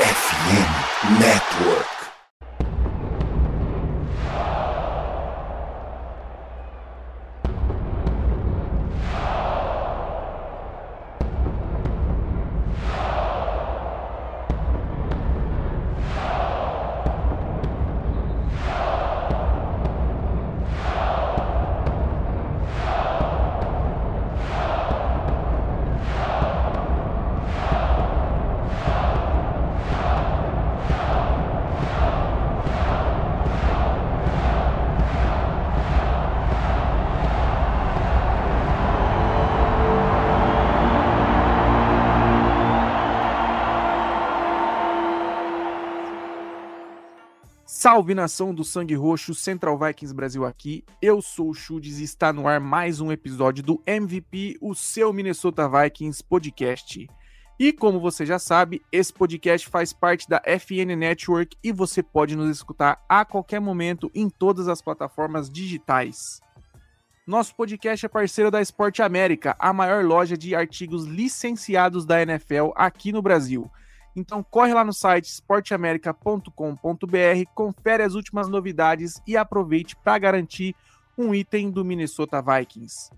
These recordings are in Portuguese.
FM Network. Salve nação do Sangue Roxo, Central Vikings Brasil aqui. Eu sou o Chudes e está no ar mais um episódio do MVP, o seu Minnesota Vikings podcast. E como você já sabe, esse podcast faz parte da FN Network e você pode nos escutar a qualquer momento em todas as plataformas digitais. Nosso podcast é parceiro da Esporte América, a maior loja de artigos licenciados da NFL aqui no Brasil. Então corre lá no site esporteamerica.com.br, confere as últimas novidades e aproveite para garantir um item do Minnesota Vikings.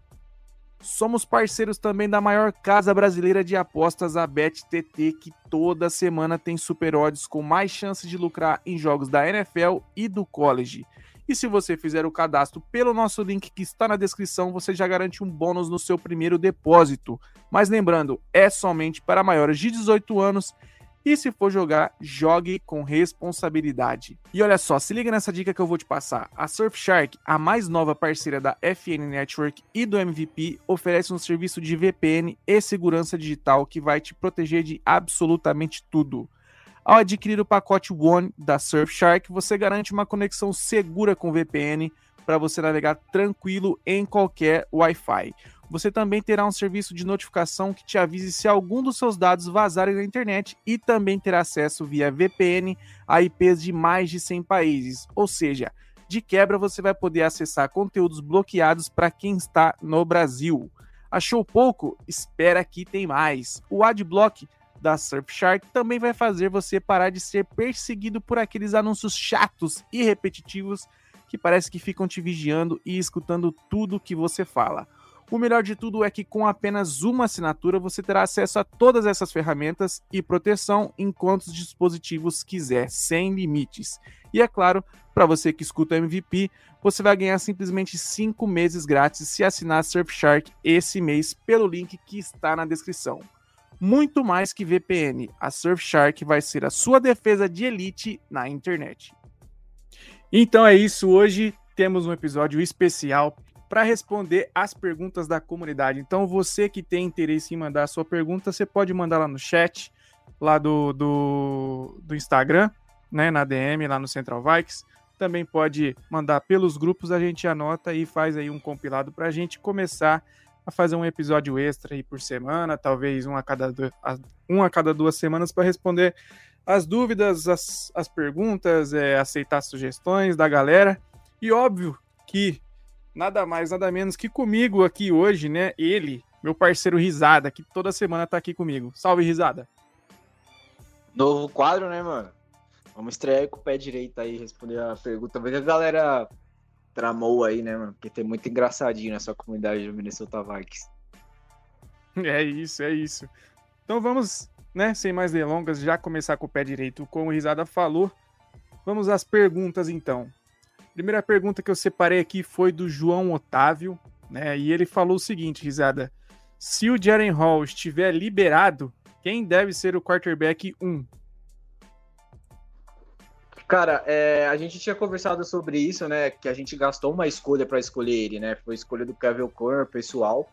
Somos parceiros também da maior casa brasileira de apostas, a BetTT, que toda semana tem super odds com mais chances de lucrar em jogos da NFL e do college. E se você fizer o cadastro pelo nosso link que está na descrição, você já garante um bônus no seu primeiro depósito. Mas lembrando, é somente para maiores de 18 anos e se for jogar, jogue com responsabilidade. E olha só, se liga nessa dica que eu vou te passar. A Surfshark, a mais nova parceira da FN Network e do MVP, oferece um serviço de VPN e segurança digital que vai te proteger de absolutamente tudo. Ao adquirir o pacote One da Surfshark, você garante uma conexão segura com VPN para você navegar tranquilo em qualquer Wi-Fi. Você também terá um serviço de notificação que te avise se algum dos seus dados vazarem na internet e também terá acesso via VPN a IPs de mais de 100 países. Ou seja, de quebra você vai poder acessar conteúdos bloqueados para quem está no Brasil. Achou pouco? Espera que tem mais. O Adblock da Surfshark também vai fazer você parar de ser perseguido por aqueles anúncios chatos e repetitivos que parece que ficam te vigiando e escutando tudo que você fala. O melhor de tudo é que com apenas uma assinatura você terá acesso a todas essas ferramentas e proteção em quantos dispositivos quiser, sem limites. E é claro, para você que escuta MVP, você vai ganhar simplesmente 5 meses grátis se assinar Surfshark esse mês pelo link que está na descrição. Muito mais que VPN, a Surfshark vai ser a sua defesa de elite na internet. Então é isso, hoje temos um episódio especial para responder as perguntas da comunidade. Então, você que tem interesse em mandar a sua pergunta, você pode mandar lá no chat, lá do, do, do Instagram, né, na DM, lá no Central Vikes. Também pode mandar pelos grupos, a gente anota e faz aí um compilado para a gente começar a fazer um episódio extra aí por semana, talvez um a cada, um a cada duas semanas para responder as dúvidas, as, as perguntas, é, aceitar sugestões da galera. E óbvio que nada mais, nada menos que comigo aqui hoje, né? Ele, meu parceiro Risada, que toda semana tá aqui comigo. Salve, Risada. Novo quadro, né, mano? Vamos estrear com o pé direito aí, responder a pergunta. Que a galera tramou aí, né, mano? Porque tem muito engraçadinho nessa comunidade do Minnesota Vikings. É isso, é isso. Então vamos, né, sem mais delongas, já começar com o pé direito. Como o Risada falou, vamos às perguntas então. Primeira pergunta que eu separei aqui foi do João Otávio, né? E ele falou o seguinte, risada: se o Jaren Hall estiver liberado, quem deve ser o quarterback 1? Cara, é, a gente tinha conversado sobre isso, né? Que a gente gastou uma escolha para escolher ele, né? Foi a escolha do Kevin O'Connor, pessoal.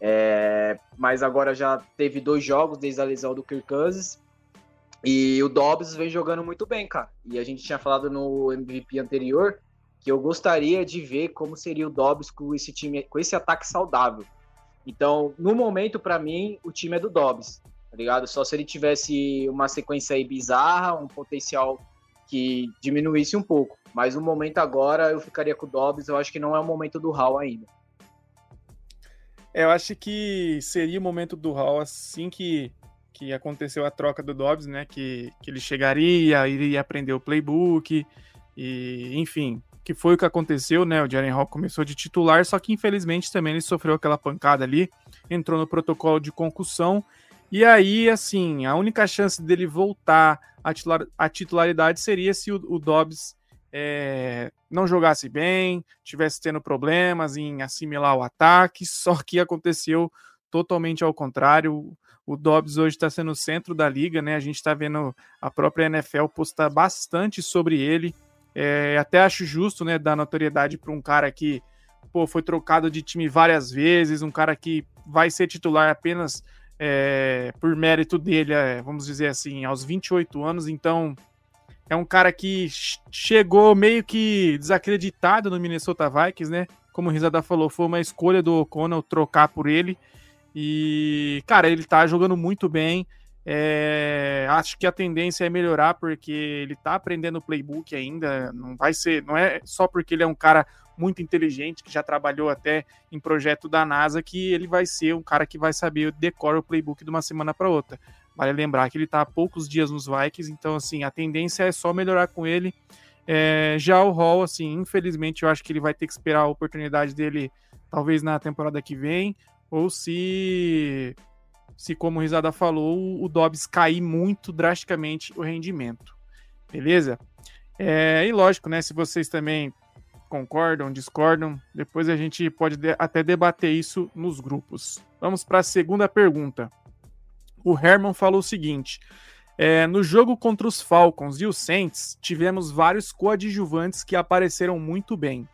É, mas agora já teve dois jogos desde a lesão do Kirk Cousins. E o Dobbs vem jogando muito bem, cara. E a gente tinha falado no MVP anterior que eu gostaria de ver como seria o Dobbs com esse time, com esse ataque saudável. Então, no momento, para mim, o time é do Dobbs, tá ligado? Só se ele tivesse uma sequência aí bizarra, um potencial que diminuísse um pouco. Mas no momento agora, eu ficaria com o Dobbs, eu acho que não é o momento do Hall ainda. É, eu acho que seria o momento do Hall assim que, que aconteceu a troca do Dobbs, né? Que, que ele chegaria, iria aprender o playbook, e enfim, que foi o que aconteceu, né? O Jaren Hall começou de titular, só que infelizmente também ele sofreu aquela pancada ali, entrou no protocolo de concussão. E aí, assim, a única chance dele voltar à, titular, à titularidade seria se o, o Dobbs é, não jogasse bem, tivesse tendo problemas em assimilar o ataque, só que aconteceu totalmente ao contrário. O Dobbs hoje está sendo o centro da liga, né? A gente está vendo a própria NFL postar bastante sobre ele. É, até acho justo, né, dar notoriedade para um cara que pô, foi trocado de time várias vezes, um cara que vai ser titular apenas é, por mérito dele, é, vamos dizer assim, aos 28 anos. Então, é um cara que chegou meio que desacreditado no Minnesota Vikings, né? Como o Risada falou, foi uma escolha do O'Connell trocar por ele. E, cara, ele tá jogando muito bem. É, acho que a tendência é melhorar porque ele tá aprendendo o playbook ainda. Não vai ser, não é só porque ele é um cara muito inteligente que já trabalhou até em projeto da NASA que ele vai ser um cara que vai saber decorar o playbook de uma semana para outra. Vale lembrar que ele tá há poucos dias nos Vikings, então assim a tendência é só melhorar com ele. É, já o Hall, assim, infelizmente eu acho que ele vai ter que esperar a oportunidade dele, talvez na temporada que vem, ou se, se como o Risada falou, o Dobbs cair muito drasticamente o rendimento. Beleza? É, e lógico, né? Se vocês também concordam, discordam, depois a gente pode de até debater isso nos grupos. Vamos para a segunda pergunta. O Herman falou o seguinte: é, no jogo contra os Falcons e os Saints, tivemos vários coadjuvantes que apareceram muito bem.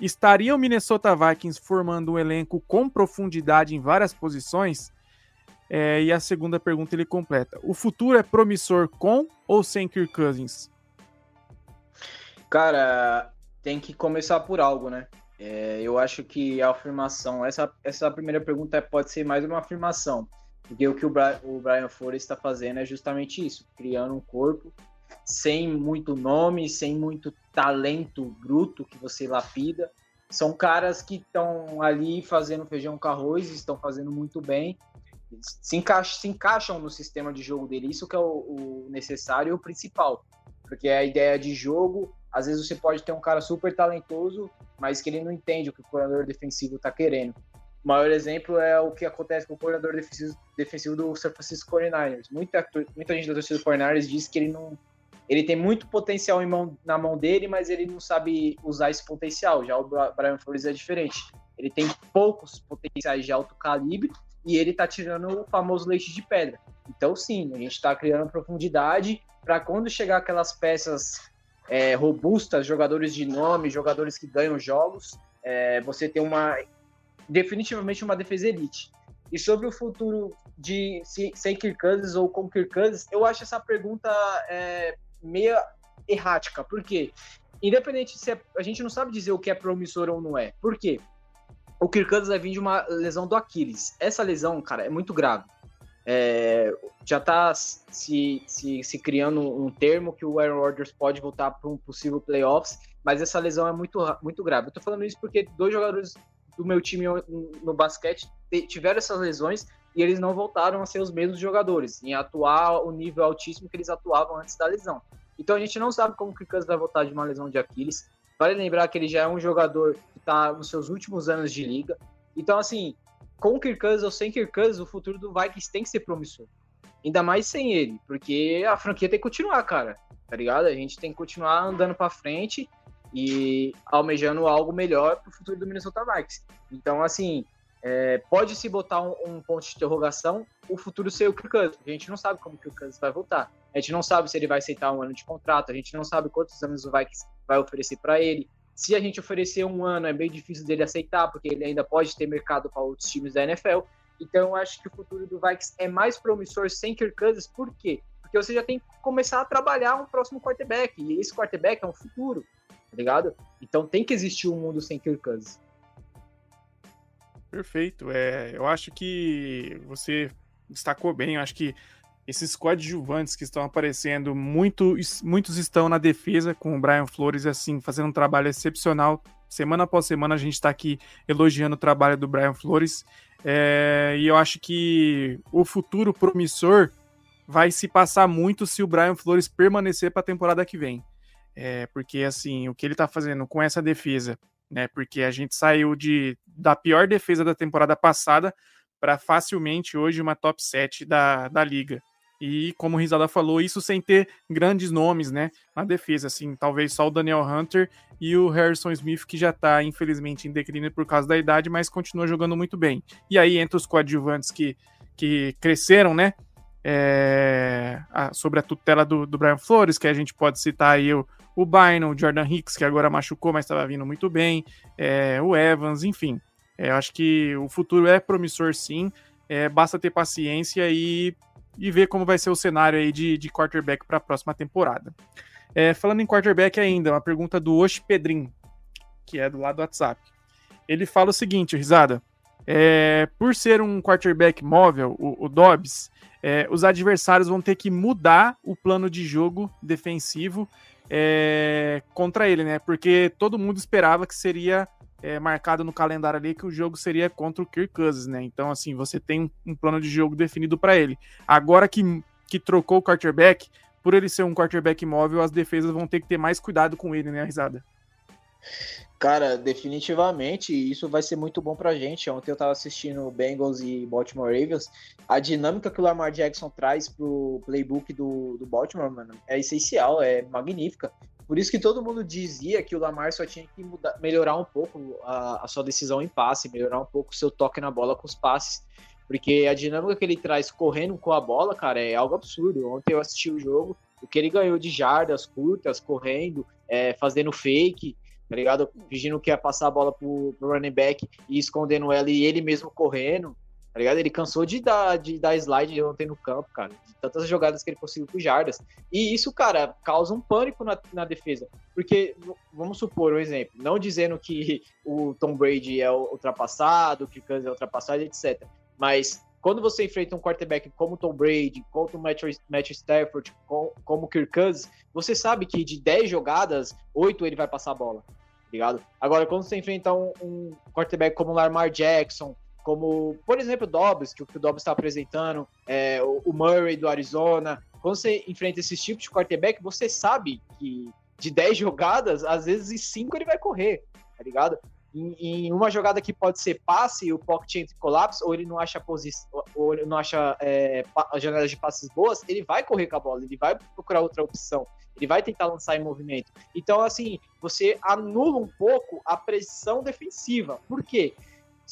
Estaria o Minnesota Vikings formando um elenco com profundidade em várias posições? É, e a segunda pergunta ele completa: O futuro é promissor com ou sem Kirk Cousins? Cara, tem que começar por algo, né? É, eu acho que a afirmação, essa, essa primeira pergunta pode ser mais uma afirmação, porque o que o Brian, o Brian Flores está fazendo é justamente isso, criando um corpo sem muito nome, sem muito talento bruto que você lapida. São caras que estão ali fazendo feijão com arroz, estão fazendo muito bem, se, encaixam, se encaixam no sistema de jogo dele. Isso que é o, o necessário e o principal. Porque a ideia de jogo, às vezes você pode ter um cara super talentoso, mas que ele não entende o que o coordenador defensivo está querendo. O maior exemplo é o que acontece com o coordenador defensivo, defensivo do San Francisco 49ers. Muita, muita gente da torcida do 49ers diz que ele não ele tem muito potencial mão, na mão dele, mas ele não sabe usar esse potencial. Já o Brian Flores é diferente. Ele tem poucos potenciais de alto calibre e ele tá tirando o famoso leite de pedra. Então, sim, a gente está criando profundidade para quando chegar aquelas peças é, robustas, jogadores de nome, jogadores que ganham jogos, é, você ter uma definitivamente uma defesa elite. E sobre o futuro de se, sem Kirk Cousins ou com Kirk Cousins, eu acho essa pergunta é, meio errática. Por quê? Independente se é, a gente não sabe dizer o que é promissor ou não é. Por quê? O Kirk Cousins vai vir de uma lesão do Aquiles. Essa lesão, cara, é muito grave. É, já está se, se, se, criando um termo que o Aaron Rodgers pode voltar para um possível playoffs, mas essa lesão é muito, muito grave. Eu tô falando isso porque dois jogadores do meu time no basquete tiveram essas lesões e eles não voltaram a ser os mesmos jogadores, em atuar o nível altíssimo que eles atuavam antes da lesão. Então a gente não sabe como o Kirk vai voltar de uma lesão de Aquiles. Vale lembrar que ele já é um jogador está nos seus últimos anos de liga. Então, assim, com o Kirk ou sem Kirk o futuro do Vikings tem que ser promissor. Ainda mais sem ele, porque a franquia tem que continuar, cara. Tá ligado? A gente tem que continuar andando para frente e almejando algo melhor para o futuro do Minnesota Vikings. Então, assim, é, pode se botar um, um, ponto de interrogação o futuro ser o Kirk Cousins. A gente não sabe como o Kirk Cousins vai voltar. A gente não sabe se ele vai aceitar um ano de contrato. A gente não sabe quantos anos o Vikings vai oferecer para ele. Se a gente oferecer um ano, é bem difícil dele aceitar, porque ele ainda pode ter mercado para outros times da NFL. Então, eu acho que o futuro do Vikings é mais promissor sem Kirk Cousins. Por quê? Porque você já tem que começar a trabalhar um próximo quarterback. E esse quarterback é um futuro, tá ligado? Então, tem que existir um mundo sem Kirk Cousins. Perfeito. É, eu acho que você destacou bem. Eu acho que esses coadjuvantes que estão aparecendo, muito, muitos estão na defesa com o Brian Flores, assim, fazendo um trabalho excepcional. Semana após semana a gente está aqui elogiando o trabalho do Brian Flores. É, e eu acho que o futuro promissor vai se passar muito se o Brian Flores permanecer para a temporada que vem. É, porque assim, o que ele está fazendo com essa defesa, né? Porque a gente saiu de da pior defesa da temporada passada para facilmente hoje uma top 7 da, da liga. E como o Risada falou, isso sem ter grandes nomes, né, na defesa, assim, talvez só o Daniel Hunter e o Harrison Smith, que já está infelizmente em declínio por causa da idade, mas continua jogando muito bem. E aí entre os coadjuvantes que, que cresceram, né, é, a, sobre a tutela do, do, Brian Flores, que a gente pode citar aí o, o Bynum, o Jordan Hicks, que agora machucou, mas estava vindo muito bem, é, o Evans, enfim. É, eu acho que o futuro é promissor sim, é, basta ter paciência e, e ver como vai ser o cenário aí de, de quarterback para a próxima temporada. É, falando em quarterback ainda, uma pergunta do Osh Pedrin, que é do lado do WhatsApp. Ele fala o seguinte, Risada, é, por ser um quarterback móvel, o, o Dobbs, é, os adversários vão ter que mudar o plano de jogo defensivo é, contra ele, né? Porque todo mundo esperava que seria é, marcado no calendário ali que o jogo seria contra o Kirk Cousins, né? Então, assim, você tem um, plano de jogo definido para ele. Agora que, que trocou o quarterback, por ele ser um quarterback móvel, as defesas vão ter que ter mais cuidado com ele, né, Risada? Cara, definitivamente isso vai ser muito bom pra gente. Ontem eu tava assistindo Bengals e Baltimore Ravens. A dinâmica que o Lamar Jackson traz pro playbook do, do Baltimore, mano, é essencial, é magnífica. Por isso que todo mundo dizia que o Lamar só tinha que mudar, melhorar um pouco a, a sua decisão em passe, melhorar um pouco o seu toque na bola com os passes. Porque a dinâmica que ele traz correndo com a bola, cara, é algo absurdo. Ontem eu assisti o jogo, o que ele ganhou de jardas curtas, correndo, é, fazendo fake, tá ligado? Fingindo que ia passar a bola pro, pro running back e escondendo ela e ele mesmo correndo tá ligado? Ele cansou de dar, de dar slide ontem no campo, cara, de tantas jogadas que ele conseguiu com jardas. E isso, cara, causa um pânico na, na defesa. Porque, vamos supor um exemplo, não dizendo que o Tom Brady é ultrapassado, que o Kansas é ultrapassado, etc. Mas quando você enfrenta um quarterback como Tom Brady, como o Matthew Stafford, como, o Kirk Cousins, você sabe que de 10 jogadas, 8 ele vai passar a bola, tá ligado? Agora, quando você enfrenta um, um quarterback como Lamar Jackson, como, por exemplo, o Dobbs, que o, que o Dobbs está apresentando, é, o, o, Murray do Arizona. Quando você enfrenta esses tipos de quarterback, você sabe que de 10 jogadas, às vezes em 5 ele vai correr, tá ligado? Em, em, uma jogada que pode ser passe, o pocket entra em colapso, ou ele não acha posição, ou ele não acha é, janelas de passes boas, ele vai correr com a bola, ele vai procurar outra opção, ele vai tentar lançar em movimento. Então, assim, você anula um pouco a pressão defensiva. Por quê?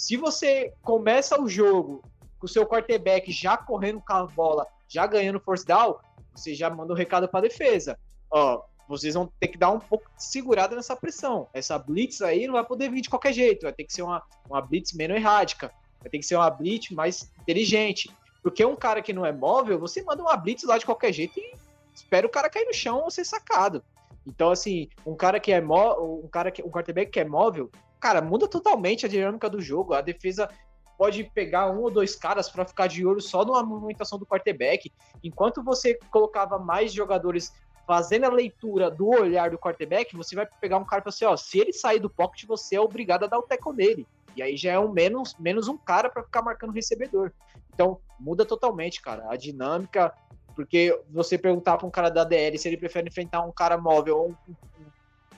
Se você começa o jogo com o seu quarterback já correndo com a bola, já ganhando force down, você já manda um recado para a defesa. Ó, vocês vão ter que dar um pouco de segurada nessa pressão. Essa blitz aí não vai poder vir de qualquer jeito, vai ter que ser uma, uma blitz menos errática, vai ter que ser uma blitz mais inteligente. Porque um cara que não é móvel, você manda uma blitz lá de qualquer jeito e espera o cara cair no chão ou ser sacado. Então, assim, um cara que é móvel, um cara que um quarterback que é móvel, cara, muda totalmente a dinâmica do jogo. A defesa pode pegar um ou dois caras para ficar de olho só numa movimentação do quarterback, enquanto você colocava mais jogadores fazendo a leitura do olhar do quarterback, você vai pegar um cara para você, ó, se ele sair do pocket, você é obrigado a dar o teco nele. E aí já é um menos, menos um cara para ficar marcando o recebedor. Então, muda totalmente, cara, a dinâmica, porque você perguntar para um cara da DL se ele prefere enfrentar um cara móvel ou um,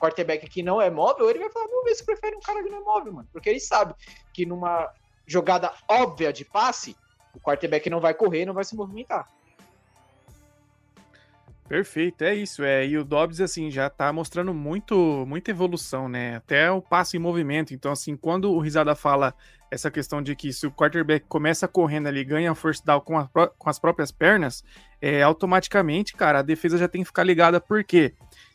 quarterback que não é móvel, ele vai falar, ver se prefere um cara que não é móvel, mano. Porque ele sabe que numa jogada óbvia de passe, o quarterback não vai correr, não vai se movimentar. Perfeito, é isso. É, e o Dobbs, assim, já tá mostrando muito, muita evolução, né? Até o passe em movimento. Então, assim, quando o Risada fala essa questão de que se o quarterback começa correndo ali, ganha force down com, a, com as próprias pernas, é, automaticamente, cara, a defesa já tem que ficar ligada. Por quê?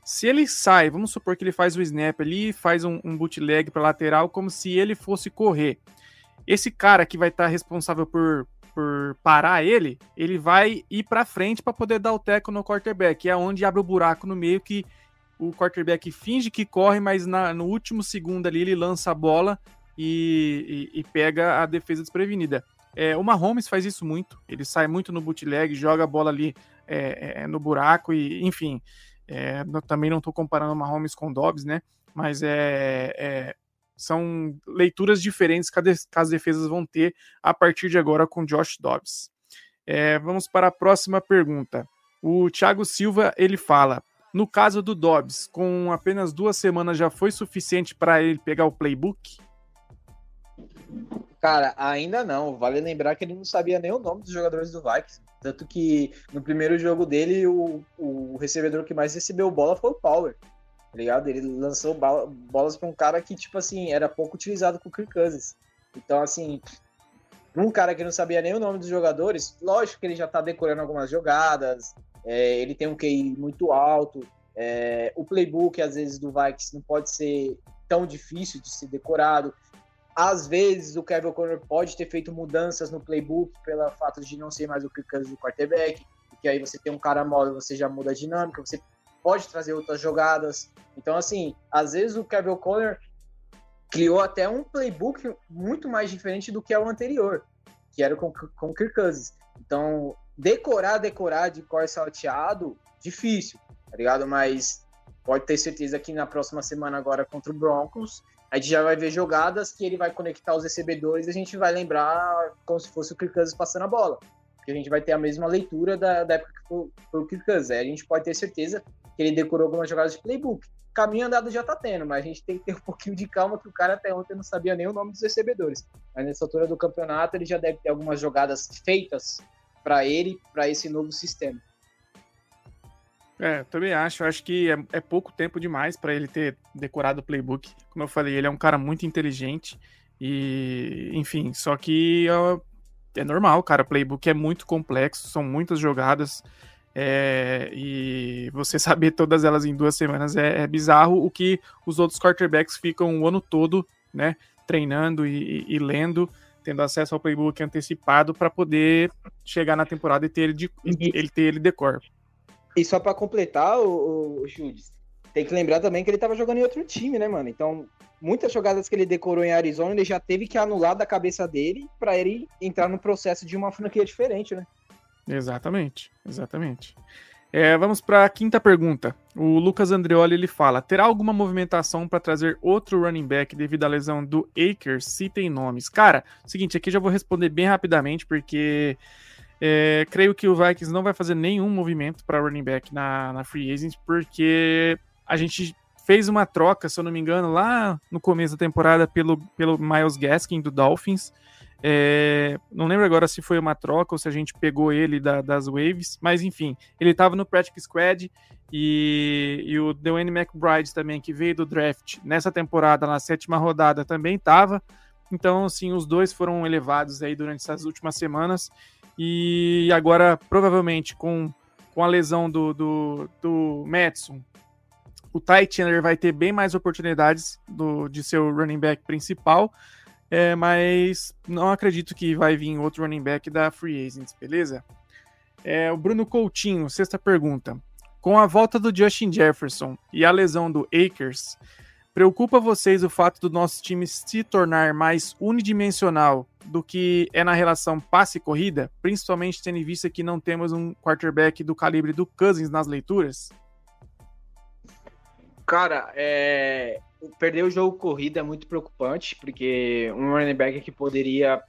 Se ele sai, vamos supor que ele faz o snap ali, faz um, um bootleg para lateral, como se ele fosse correr. Esse cara que vai estar tá responsável por, por parar ele, ele vai ir para frente para poder dar o teco no quarterback, é onde abre o buraco no meio que o quarterback finge que corre, mas na, no último segundo ali ele lança a bola e, e, e pega a defesa desprevenida. É, o Mahomes faz isso muito, ele sai muito no bootleg, joga a bola ali é, é, no buraco e, enfim, é, também não estou comparando Mahomes com Dobbs, né? Mas é, é, são leituras diferentes que as defesas vão ter a partir de agora com Josh Dobbs. É, vamos para a próxima pergunta. O Thiago Silva ele fala: no caso do Dobbs, com apenas duas semanas já foi suficiente para ele pegar o playbook? Cara, ainda não. Vale lembrar que ele não sabia nem o nome dos jogadores do Vikings. Tanto que no primeiro jogo dele, o, o recebedor que mais recebeu bola foi o Power. Tá ligado? Ele lançou bolas para um cara que, tipo assim, era pouco utilizado com o Kirk Cousins. Então, assim, um cara que não sabia nem o nome dos jogadores, lógico que ele já está decorando algumas jogadas, é, ele tem um QI muito alto, é, o playbook, às vezes, do Vikings não pode ser tão difícil de ser decorado. Às vezes, o Kevin O'Connor pode ter feito mudanças no playbook pelo fato de não ser mais o Kirk Cousins do quarterback, porque aí você tem um cara móvel, você já muda a dinâmica, você pode trazer outras jogadas. Então, assim, às vezes o Kevin O'Connor criou até um playbook muito mais diferente do que é o anterior, que era com, com o Kirk Cousins. Então, decorar, decorar de core salteado, difícil, tá ligado? Mas pode ter certeza que na próxima semana agora contra o Broncos, a gente já vai ver jogadas que ele vai conectar os recebedores e a gente vai lembrar como se fosse o Kirk Cousins passando a bola. Porque a gente vai ter a mesma leitura da, da época que foi, foi o Kirk Cousins. A gente pode ter certeza que ele decorou algumas jogadas de playbook caminho andado já tá tendo, mas a gente tem que ter um pouquinho de calma que o cara até ontem não sabia nem o nome dos recebedores. Mas nessa altura do campeonato ele já deve ter algumas jogadas feitas para ele, para esse novo sistema. É, também acho. Acho que é, é pouco tempo demais para ele ter decorado o playbook. Como eu falei, ele é um cara muito inteligente e, enfim, só que é, é normal, cara. O playbook é muito complexo, são muitas jogadas. É, e você saber todas elas em duas semanas é, é, bizarro, o que os outros quarterbacks ficam o ano todo, né, treinando e, e, e lendo, tendo acesso ao playbook antecipado para poder chegar na temporada e ter ele, de, ele ter ele decor. E só para completar, o, o Judes, tem que lembrar também que ele estava jogando em outro time, né, mano? Então, muitas jogadas que ele decorou em Arizona, ele já teve que anular da cabeça dele para ele entrar no processo de uma franquia diferente, né? Exatamente, exatamente. É, vamos para a quinta pergunta. O Lucas Andreoli ele fala: terá alguma movimentação para trazer outro running back devido à lesão do Akers? Tem nomes. Cara, seguinte, aqui já vou responder bem rapidamente porque é, creio que o Vikings não vai fazer nenhum movimento para running back na, na free agent porque a gente fez uma troca, se eu não me engano, lá no começo da temporada pelo, pelo Miles Gaskin do Dolphins. É, não lembro agora se foi uma troca ou se a gente pegou ele da, das Waves, mas enfim, ele estava no Practice Squad e, e o Dwayne McBride também, que veio do draft nessa temporada, na sétima rodada, também estava. Então, assim, os dois foram elevados aí durante essas últimas semanas e agora, provavelmente, com, com a lesão do, do, do Madison, o Ty Chandler vai ter bem mais oportunidades do, de ser o running back principal é, mas não acredito que vai vir outro running back da Free Agents, beleza? É, o Bruno Coutinho, sexta pergunta. Com a volta do Justin Jefferson e a lesão do Akers, preocupa vocês o fato do nosso time se tornar mais unidimensional do que é na relação passe-corrida, principalmente tendo em vista que não temos um quarterback do calibre do Cousins nas leituras? Cara, é perder o jogo corrido é muito preocupante, porque um running back que poderia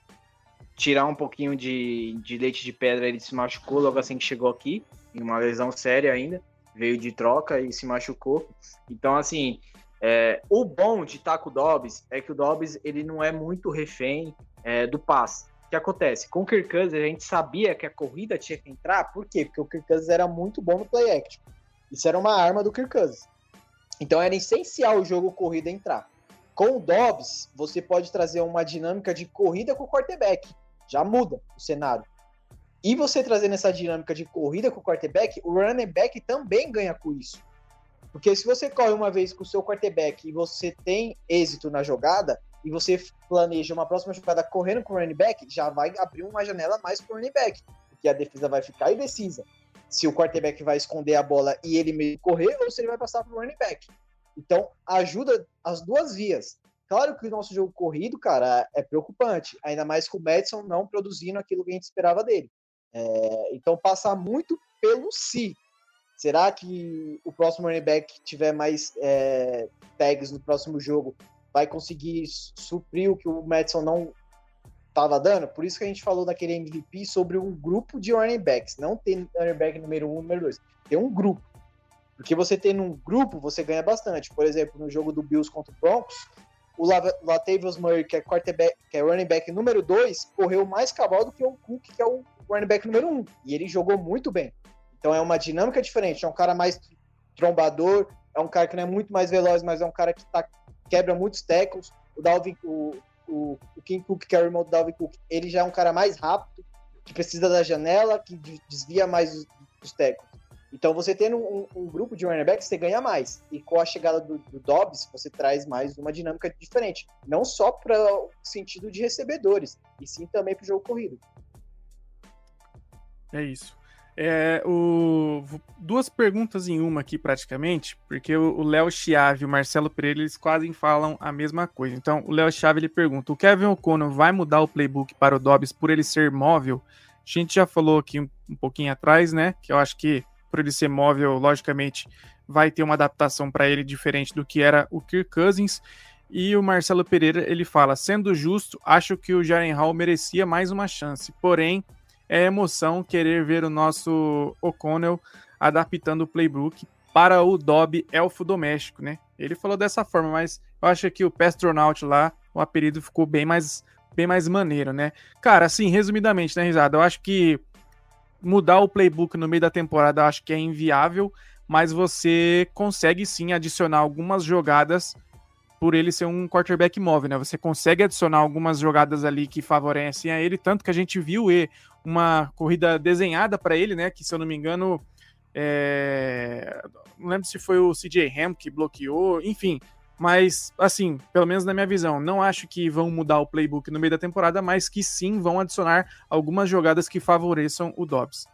tirar um pouquinho de, de leite de pedra, ele se machucou logo assim que chegou aqui, em uma lesão séria ainda, veio de troca e se machucou. Então, assim, é, o bom de Taco Dobbs é que o Dobbs ele não é muito refém é, do passe. O que acontece? Com o Kirk Cousins, a gente sabia que a corrida tinha que entrar, por quê? Porque o Kirk Cousins era muito bom no play action. Isso era uma arma do Kirk Cousins. Então era essencial o jogo corrida entrar. Com o Dobbs, você pode trazer uma dinâmica de corrida com o quarterback. Já muda o cenário. E você trazendo essa dinâmica de corrida com o quarterback, o running back também ganha com isso. Porque se você corre uma vez com o seu quarterback e você tem êxito na jogada, e você planeja uma próxima jogada correndo com o running back, já vai abrir uma janela mais para o running back. Porque a defesa vai ficar indecisa se o quarterback vai esconder a bola e ele meio correr ou se ele vai passar para o running back. Então, ajuda as duas vias. Claro que o nosso jogo corrido, cara, é preocupante, ainda mais com o Madison não produzindo aquilo que a gente esperava dele. É, então, passar muito pelo si. Será que o próximo running back tiver mais é, tags no próximo jogo vai conseguir suprir o que o Madison não tava dando, por isso que a gente falou daquele MVP sobre um grupo de running backs, não tem running back número um, número dois, tem um grupo. Porque você tendo um grupo, você ganha bastante. Por exemplo, no jogo do Bills contra o Broncos, o Latavius Murray, que é, quarterback, que é running back número 2, correu mais cavalo do que o Cook, que é o running back número 1. Um, e ele jogou muito bem. Então é uma dinâmica diferente. É um cara mais trombador, é um cara que não é muito mais veloz, mas é um cara que tá, quebra muitos tackles. O Dalvin, o, o, o King Cook, que é o irmão do Dalvin Cook, ele já é um cara mais rápido, que precisa da janela, que desvia mais os, os tackles. Então, você tendo um, um, grupo de running backs, você ganha mais. E com a chegada do, do Dobbs, você traz mais uma dinâmica diferente. Não só para o sentido de recebedores, e sim também para o jogo corrido. É isso. É, o... Duas perguntas em uma aqui, praticamente, porque o Léo Chiave e o Marcelo Pereira eles quase falam a mesma coisa. Então, o Léo Chiave ele pergunta: o Kevin O'Connor vai mudar o playbook para o Dobbs por ele ser móvel? A gente já falou aqui um, um pouquinho atrás, né? Que eu acho que por ele ser móvel, logicamente, vai ter uma adaptação para ele diferente do que era o Kirk Cousins. E o Marcelo Pereira ele fala: sendo justo, acho que o Jaren Hall merecia mais uma chance, porém é emoção querer ver o nosso O'Connell adaptando o playbook para o Dob elfo doméstico, né? Ele falou dessa forma, mas eu acho que o Pestronaut lá, o apelido ficou bem mais bem mais maneiro, né? Cara, assim, resumidamente, né, Risada? Eu acho que mudar o playbook no meio da temporada eu acho que é inviável, mas você consegue sim adicionar algumas jogadas por ele ser um quarterback móvel, né? Você consegue adicionar algumas jogadas ali que favorecem a ele, tanto que a gente viu e uma corrida desenhada para ele, né? Que se eu não me engano, é... não lembro se foi o CJ Ham que bloqueou, enfim. Mas, assim, pelo menos na minha visão, não acho que vão mudar o playbook no meio da temporada, mas que sim vão adicionar algumas jogadas que favoreçam o Dobbs.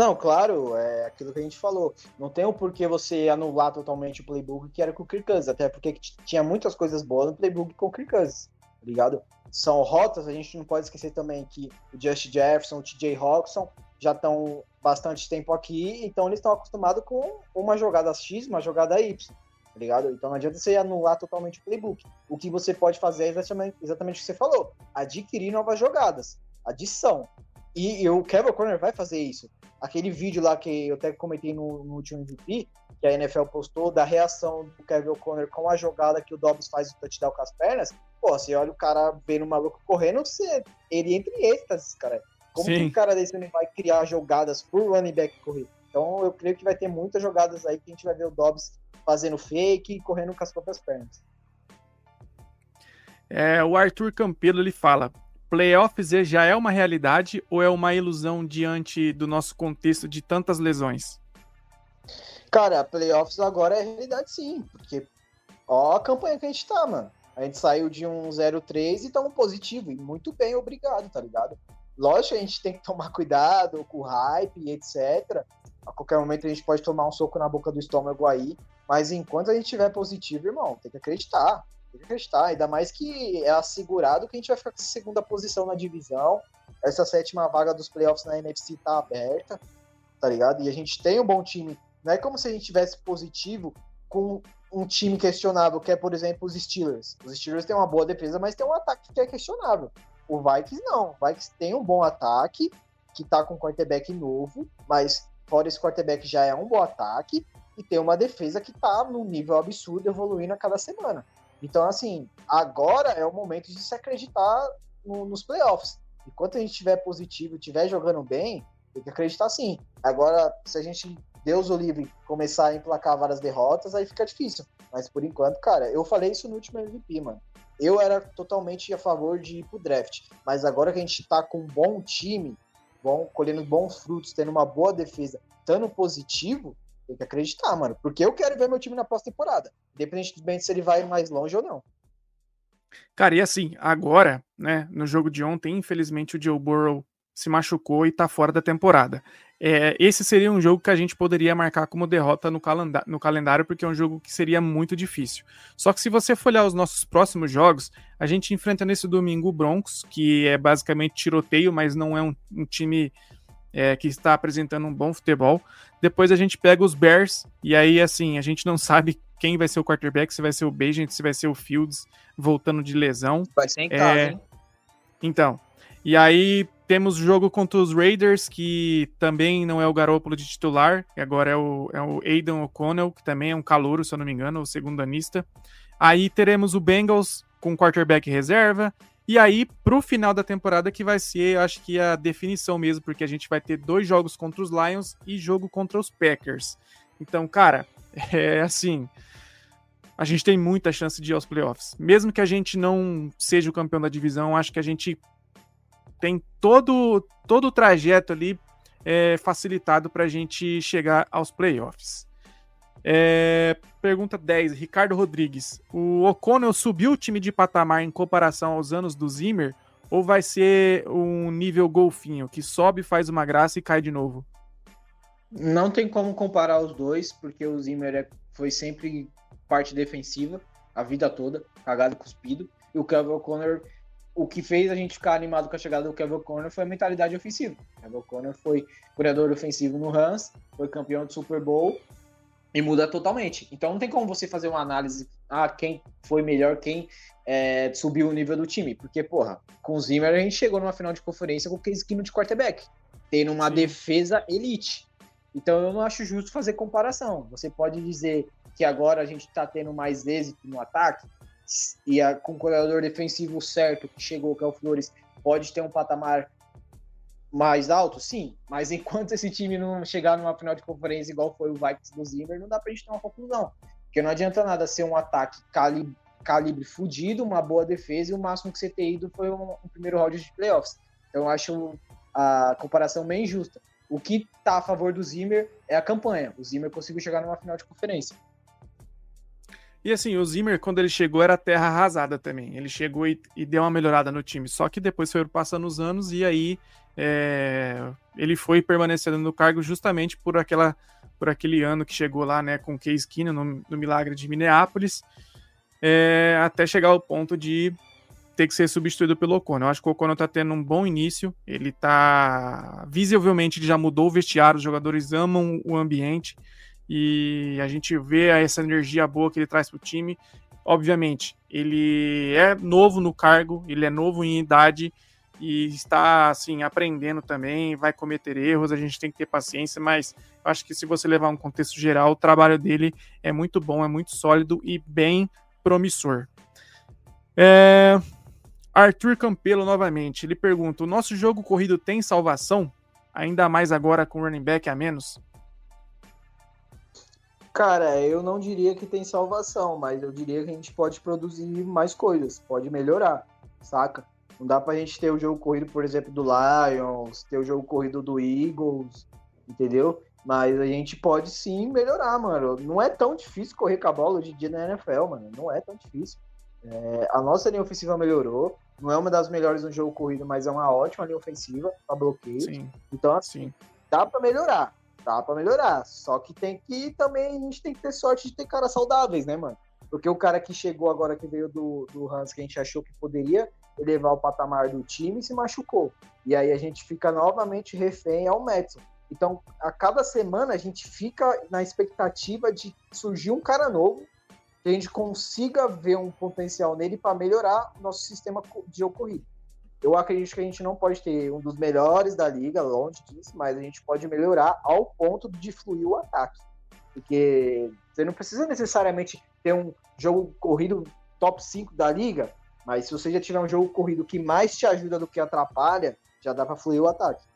Não, claro, é aquilo que a gente falou. Não tem o porquê você anular totalmente o playbook que era com o Kirk Cousins, até porque tinha muitas coisas boas no playbook com o Kirk Cousins, tá ligado? São rotas, a gente não pode esquecer também que o Justin Jefferson, o TJ Hawkinson já estão bastante tempo aqui, então eles estão acostumados com uma jogada X, uma jogada Y tá ligado? Então não adianta você anular totalmente o playbook. O que você pode fazer é exatamente, exatamente o que você falou: adquirir novas jogadas, adição. E, e o Kevin Corner vai fazer isso. Aquele vídeo lá que eu até comentei no, no último MVP, que a NFL postou, da reação do Kevin O'Connor com a jogada que o Dobbs faz o touchdown com as pernas, pô, você olha o cara vendo o maluco correndo, você, ele entre êxtases, cara. Como Sim. que um cara desse não vai criar jogadas por running back correr? Então eu creio que vai ter muitas jogadas aí que a gente vai ver o Dobbs fazendo fake e correndo com as próprias pernas. É, o Arthur Campelo ele fala: playoffs já é uma realidade ou é uma ilusão diante do nosso contexto de tantas lesões? Cara, playoffs agora é realidade sim, porque ó a campanha que a gente tá, mano. A gente saiu de um 0-3 e estamos positivo, e muito bem, obrigado, tá ligado? Lógico, a gente tem que tomar cuidado com o hype e etc. A qualquer momento a gente pode tomar um soco na boca do estômago aí, mas enquanto a gente tiver positivo, irmão, tem que acreditar. Tem que acreditar. Ainda mais que é assegurado que a gente vai ficar com segunda posição na divisão. Essa sétima vaga dos playoffs na NFC tá aberta, tá ligado? E a gente tem um bom time. Não é como se a gente tivesse positivo com um time questionável, que é, por exemplo, os Steelers. Os Steelers têm uma boa defesa, mas tem um ataque que é questionável. O Vikings não. O Vikings tem um bom ataque, que tá com um quarterback novo, mas fora esse quarterback já é um bom ataque e tem uma defesa que tá num nível absurdo, evoluindo a cada semana. Então, assim, agora é o momento de se acreditar no, nos playoffs. Enquanto a gente estiver positivo, estiver jogando bem, tem que acreditar sim. Agora, se a gente, Deus o livre, começar a emplacar várias derrotas, aí fica difícil. Mas por enquanto, cara, eu falei isso no último MVP, mano. Eu era totalmente a favor de ir pro draft. Mas agora que a gente tá com um bom time, bom, colhendo bons frutos, tendo uma boa defesa, estando positivo, tem que acreditar, mano. Porque eu quero ver meu time na pós-temporada. Independentemente se ele vai mais longe ou não. Cara, e assim, agora, né, no jogo de ontem, infelizmente o Joe Burrow se machucou e tá fora da temporada. É, esse seria um jogo que a gente poderia marcar como derrota no, no, calendário, porque é um jogo que seria muito difícil. Só que se você for olhar os nossos próximos jogos, a gente enfrenta nesse domingo o Broncos, que é basicamente tiroteio, mas não é um, um time é, que está apresentando um bom futebol. Depois a gente pega os Bears, e aí, assim, a gente não sabe quem vai ser o quarterback, se vai ser o Bagent, se vai ser o Fields voltando de lesão. Vai ser em casa, é, hein? Então, e aí temos o jogo contra os Raiders, que também não é o Garópolo de titular, agora é o, é o Aidan O'Connell, que também é um calouro, se eu não me engano, o segundo anista. Aí teremos o Bengals com quarterback reserva, e aí, pro final da temporada, que vai ser, eu acho que a definição mesmo, porque a gente vai ter dois jogos contra os Lions e jogo contra os Packers. Então, cara, é assim. A gente tem muita chance de ir aos playoffs. Mesmo que a gente não seja o campeão da divisão, acho que a gente tem todo, todo o trajeto ali é, facilitado para a gente chegar aos playoffs. É, pergunta 10, Ricardo Rodrigues. O O'Connell subiu o time de patamar em comparação aos anos do Zimmer? Ou vai ser um nível golfinho, que sobe, faz uma graça e cai de novo? Não tem como comparar os dois, porque o Zimmer é, foi sempre parte defensiva a vida toda, cagado e cuspido. E o Kevin O'Connor, o que fez a gente ficar animado com a chegada do Kevin O'Connor foi a mentalidade ofensiva. O Kevin O'Connor foi curador ofensivo no Rams, foi campeão do Super Bowl e muda totalmente. Então não tem como você fazer uma análise, ah, quem foi melhor, quem é, subiu o nível do time. Porque, porra, com o Zimmer a gente chegou numa final de conferência com o Case Keenum de quarterback, tendo uma Sim. defesa elite. Então eu não acho justo fazer comparação. Você pode dizer que agora a gente está tendo mais êxito no ataque, e a, com o coordenador defensivo certo que chegou, que é o Flores, pode ter um patamar mais alto, sim, mas enquanto esse time não chegar numa final de conferência igual foi o Vikings do Zimmer, não dá pra gente ter uma conclusão. Porque não adianta nada ser um ataque calibre, calibre fudido, uma boa defesa e o máximo que você ter ido foi um, um primeiro round de playoffs. Então eu acho a comparação bem injusta. O que tá a favor do Zimmer é a campanha. O Zimmer conseguiu chegar numa final de conferência. E assim, o Zimmer, quando ele chegou, era terra arrasada também. Ele chegou e, e deu uma melhorada no time. Só que depois foram passando os anos e aí é, ele foi permanecendo no cargo justamente por aquela por aquele ano que chegou lá, né, com Case Keenum no, no Milagre de Minneapolis, é, até chegar ao ponto de ter que ser substituído pelo Ocon. Eu acho que o Ocon tá tendo um bom início, ele tá visivelmente ele já mudou o vestiário, os jogadores amam o ambiente e a gente vê essa energia boa que ele traz para o time. Obviamente, ele é novo no cargo, ele é novo em idade e está assim aprendendo também, vai cometer erros, a gente tem que ter paciência, mas acho que se você levar um contexto geral, o trabalho dele é muito bom, é muito sólido e bem promissor. É... Arthur Campelo novamente, ele pergunta: o nosso jogo corrido tem salvação? Ainda mais agora com running back a menos? Cara, eu não diria que tem salvação, mas eu diria que a gente pode produzir mais coisas, pode melhorar, saca? Não dá pra gente ter o jogo corrido, por exemplo, do Lions, ter o jogo corrido do Eagles, entendeu? Mas a gente pode sim melhorar, mano. Não é tão difícil correr com a bola hoje em dia na NFL, mano. Não é tão difícil. É, a nossa linha ofensiva melhorou. Não é uma das melhores no jogo corrido, mas é uma ótima linha ofensiva para bloqueio. Sim. Então, assim, sim. dá para melhorar. Dá para melhorar. Só que tem que também, a gente tem que ter sorte de ter caras saudáveis, né, mano? Porque o cara que chegou agora, que veio do, do Hans, que a gente achou que poderia elevar o patamar do time, se machucou. E aí a gente fica novamente refém ao Madison. Então, a cada semana a gente fica na expectativa de surgir um cara novo, que a gente consiga ver um potencial nele para melhorar o nosso sistema de ocorrido. Eu acredito que a gente não pode ter um dos melhores da liga, longe disso, mas a gente pode melhorar ao ponto de fluir o ataque. Porque você não precisa necessariamente ter um jogo corrido top 5 da liga, mas se você já tiver um jogo corrido que mais te ajuda do que atrapalha, já dá para fluir o ataque.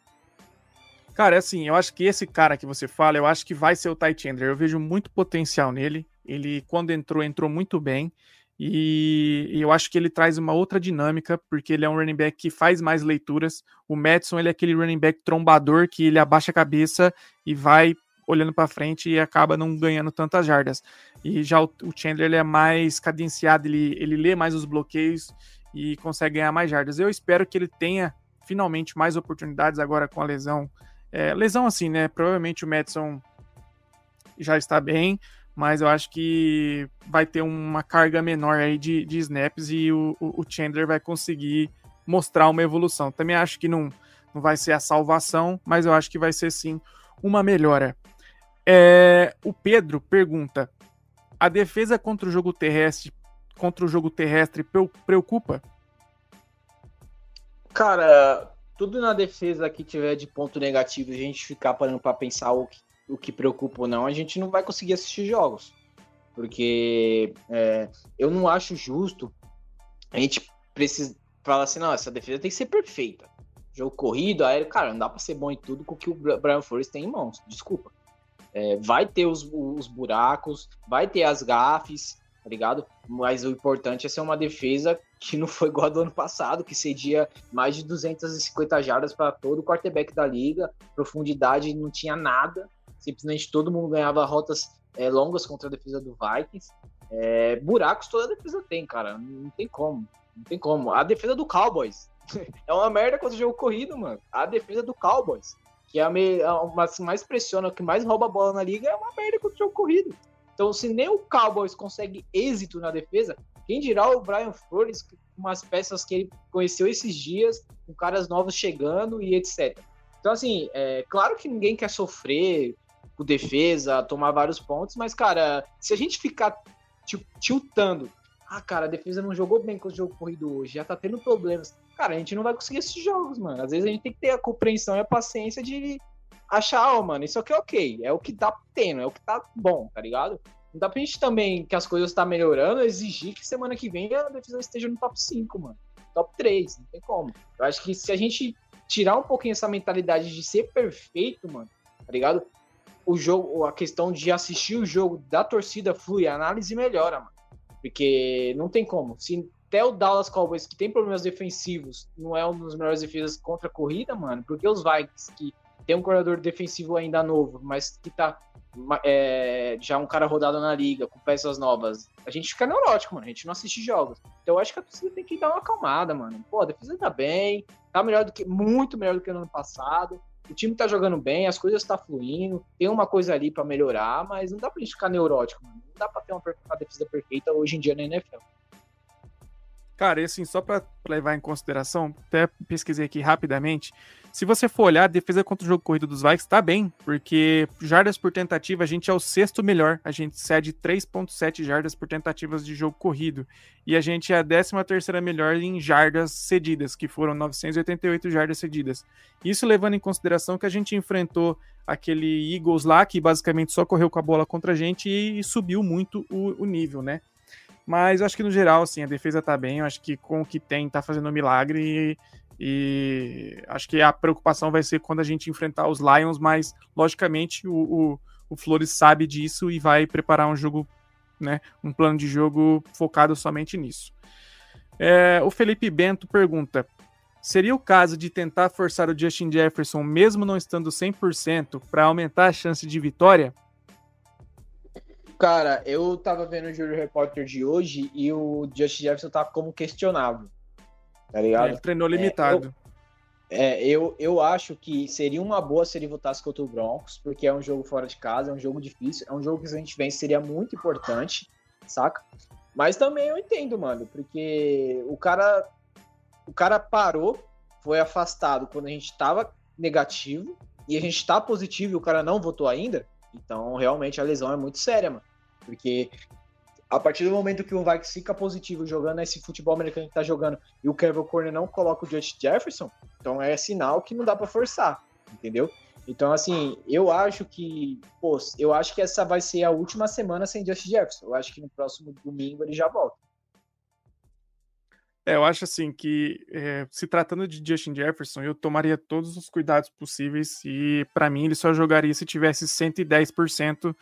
Cara, é assim, eu acho que esse cara que você fala, eu acho que vai ser o Ty Chandler. Eu vejo muito potencial nele. Ele, quando entrou, entrou muito bem. E, eu acho que ele traz uma outra dinâmica, porque ele é um running back que faz mais leituras. O Madison, ele é aquele running back trombador que ele abaixa a cabeça e vai olhando para frente e acaba não ganhando tantas jardas. E já o, o Chandler ele é mais cadenciado, ele, ele lê mais os bloqueios e consegue ganhar mais jardas. Eu espero que ele tenha finalmente mais oportunidades agora com a lesão. É, lesão assim, né? Provavelmente o Madison já está bem, mas eu acho que vai ter uma carga menor aí de, de snaps e o, o Chandler vai conseguir mostrar uma evolução. Também acho que não, não vai ser a salvação, mas eu acho que vai ser sim uma melhora. É, o Pedro pergunta: a defesa contra o jogo terrestre contra o jogo terrestre preocupa? Cara, tudo na defesa que tiver de ponto negativo a gente ficar parando para pensar o que, o que preocupa ou não, a gente não vai conseguir assistir jogos. Porque é, eu não acho justo a gente precisa falar assim, não, essa defesa tem que ser perfeita. Jogo corrido, aéreo, cara, não dá pra ser bom em tudo com o que o Brian Flores tem em mãos. Desculpa. É, vai ter os, os buracos, vai ter as gafes, tá ligado? Mas o importante é ser uma defesa que não foi igual a do ano passado, que cedia mais de 250 jardas para todo o quarterback da liga, profundidade não tinha nada, simplesmente todo mundo ganhava rotas é, longas contra a defesa do Vikings. É, buracos toda a defesa tem, cara, não tem como, não tem como. A defesa do Cowboys é uma merda contra o jogo corrido, mano. A defesa do Cowboys que é a, me, a que mais pressiona, que mais rouba a bola na liga, é uma merda contra o jogo corrido. Então, se nem o Cowboys consegue êxito na defesa, quem dirá o Brian Flores, com umas peças que ele conheceu esses dias, com caras novos chegando e etc. Então, assim, é claro que ninguém quer sofrer com defesa, tomar vários pontos, mas, cara, se a gente ficar tiltando, ah, cara, a defesa não jogou bem com o jogo corrido hoje, já tá tendo problemas cara, a gente não vai conseguir esses jogos, mano. Às vezes a gente tem que ter a compreensão e a paciência de achar, ó, oh, mano, isso aqui é ok, é o que tá tendo, é o que tá bom, tá ligado? Não dá pra gente também, que as coisas tá melhorando, exigir que semana que vem a defesa esteja no top 5, mano. Top 3, não tem como. Eu acho que se a gente tirar um pouquinho essa mentalidade de ser perfeito, mano, tá ligado? O jogo, a questão de assistir o jogo da torcida flui, a análise melhora, mano. Porque não tem como. Se até o Dallas Cowboys, que tem problemas defensivos, não é um dos melhores defesas contra a corrida, mano, porque os Vikings, que tem um corredor defensivo ainda novo, mas que tá é, já um cara rodado na liga, com peças novas, a gente fica neurótico, mano, a gente não assiste jogos. Então eu acho que a torcida tem que dar uma acalmada, mano. Pô, a defesa tá bem, tá melhor do que, muito melhor do que no ano passado. O time tá jogando bem, as coisas tá fluindo, tem uma coisa ali para melhorar, mas não dá pra gente ficar neurótico, mano. Não dá pra ter uma, uma defesa perfeita hoje em dia na NFL. Cara, e assim, só para levar em consideração, até pesquisei aqui rapidamente. Se você for olhar, a defesa contra o jogo corrido dos Vikings tá bem, porque jardas por tentativa a gente é o sexto melhor. A gente cede 3,7 jardas por tentativas de jogo corrido. E a gente é a 13 terceira melhor em jardas cedidas, que foram 988 jardas cedidas. Isso levando em consideração que a gente enfrentou aquele Eagles lá, que basicamente só correu com a bola contra a gente e, subiu muito o, o nível, né? Mas acho que no geral, assim, a defesa tá bem. Eu acho que com o que tem, tá fazendo um milagre. E, e acho que a preocupação vai ser quando a gente enfrentar os Lions, mas logicamente o, o, o Flores sabe disso e vai preparar um jogo, né? Um plano de jogo focado somente nisso. É, o Felipe Bento pergunta: seria o caso de tentar forçar o Justin Jefferson, mesmo não estando 100%, para aumentar a chance de vitória? Cara, eu tava vendo o Júlio Repórter de hoje e o Justin Jefferson tá como questionável. Tá ligado? Ele treinou limitado. É, eu, é, eu, eu acho que seria uma boa se ele votasse contra o Broncos, porque é um jogo fora de casa, é um jogo difícil, é um jogo que se a gente vence seria muito importante, saca? Mas também eu entendo, mano, porque o cara o cara parou, foi afastado quando a gente tava negativo e a gente tá positivo e o cara não votou ainda. Então, realmente a lesão é muito séria, mano. Porque a partir do momento que o Vikings fica positivo jogando esse futebol americano que tá jogando e o Kevin Corner não coloca o Justin Jefferson, então é sinal que não dá para forçar, entendeu? Então, assim, eu acho que, pô, eu acho que essa vai ser a última semana sem Justin Jefferson. Eu acho que no próximo domingo ele já volta. É, eu acho assim que é, se tratando de Justin Jefferson, eu tomaria todos os cuidados possíveis e para mim ele só jogaria se tivesse 110%